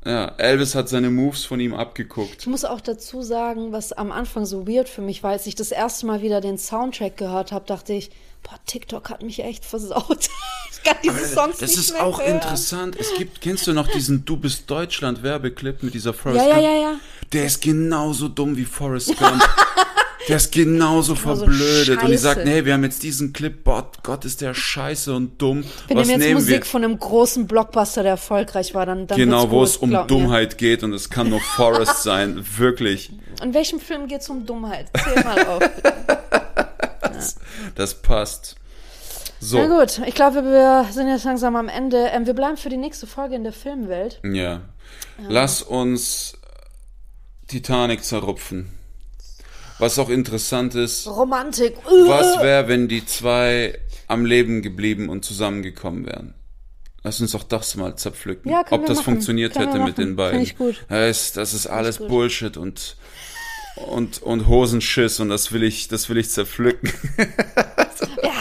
[SPEAKER 1] Ja, Elvis hat seine Moves von ihm abgeguckt.
[SPEAKER 2] Ich muss auch dazu sagen, was am Anfang so weird für mich war, als ich das erste Mal wieder den Soundtrack gehört habe, dachte ich, boah, TikTok hat mich echt versaut. ich kann diese Songs
[SPEAKER 1] Das
[SPEAKER 2] nicht
[SPEAKER 1] ist
[SPEAKER 2] mehr
[SPEAKER 1] auch
[SPEAKER 2] hören.
[SPEAKER 1] interessant. Es gibt, kennst du noch diesen Du bist Deutschland Werbeclip mit dieser Forrest
[SPEAKER 2] Ja, ja,
[SPEAKER 1] Gump?
[SPEAKER 2] ja, ja.
[SPEAKER 1] Der ist genauso dumm wie Forrest Gump. Der ist genauso
[SPEAKER 2] Genauso
[SPEAKER 1] verblödet. Und die
[SPEAKER 2] scheiße.
[SPEAKER 1] sagt, nee, wir haben jetzt diesen Clip, boah, Gott, ist der scheiße und dumm.
[SPEAKER 2] Wenn
[SPEAKER 1] Was
[SPEAKER 2] ihm jetzt Musik
[SPEAKER 1] wir?
[SPEAKER 2] von einem großen Blockbuster, der erfolgreich war, dann, dann
[SPEAKER 1] Genau, wo es um
[SPEAKER 2] glaub mir.
[SPEAKER 1] Dummheit geht und es kann nur Forrest sein. Wirklich.
[SPEAKER 2] In welchem Film geht es um Dummheit? Zähl mal auf.
[SPEAKER 1] Das passt. So.
[SPEAKER 2] Na gut, ich glaube, wir sind jetzt langsam am Ende. Ähm, wir bleiben für die nächste Folge in der Filmwelt.
[SPEAKER 1] Ja. Lass uns Titanic zerrupfen. Was auch interessant ist,
[SPEAKER 2] Romantik.
[SPEAKER 1] was wäre, wenn die zwei am Leben geblieben und zusammengekommen wären? Lass uns doch das mal zerpflücken.
[SPEAKER 2] Ja,
[SPEAKER 1] Ob
[SPEAKER 2] wir
[SPEAKER 1] das
[SPEAKER 2] machen.
[SPEAKER 1] funktioniert
[SPEAKER 2] Können wir
[SPEAKER 1] hätte mit den beiden.
[SPEAKER 2] Find ich gut.
[SPEAKER 1] Ist, das ist alles
[SPEAKER 2] gut.
[SPEAKER 1] Bullshit und, und, und Hosenschiss und das will ich, das will ich zerpflücken.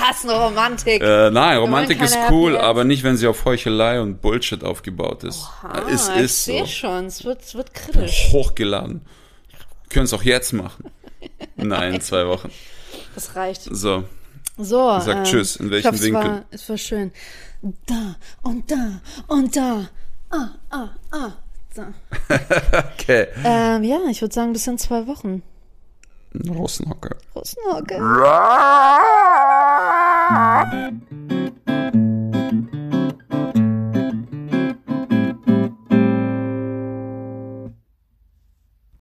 [SPEAKER 2] hassen Romantik.
[SPEAKER 1] Äh, nein, Romantik ist cool, aber nicht, wenn sie auf Heuchelei und Bullshit aufgebaut ist. Es
[SPEAKER 2] ich
[SPEAKER 1] ist
[SPEAKER 2] sehe
[SPEAKER 1] so.
[SPEAKER 2] schon, es wird, es wird kritisch.
[SPEAKER 1] Hochgeladen. Können es auch jetzt machen. Nein, in zwei Wochen.
[SPEAKER 2] Das reicht.
[SPEAKER 1] So.
[SPEAKER 2] So.
[SPEAKER 1] Sag
[SPEAKER 2] ähm,
[SPEAKER 1] Tschüss. In welchem
[SPEAKER 2] hoffe,
[SPEAKER 1] Winkel?
[SPEAKER 2] Es war, es war schön. Da und da und da. Ah, ah, ah. So.
[SPEAKER 1] Okay.
[SPEAKER 2] Ähm, ja, ich würde sagen, bis in zwei Wochen.
[SPEAKER 1] Rossnocker.
[SPEAKER 2] Rosenhocke.
[SPEAKER 1] Ra-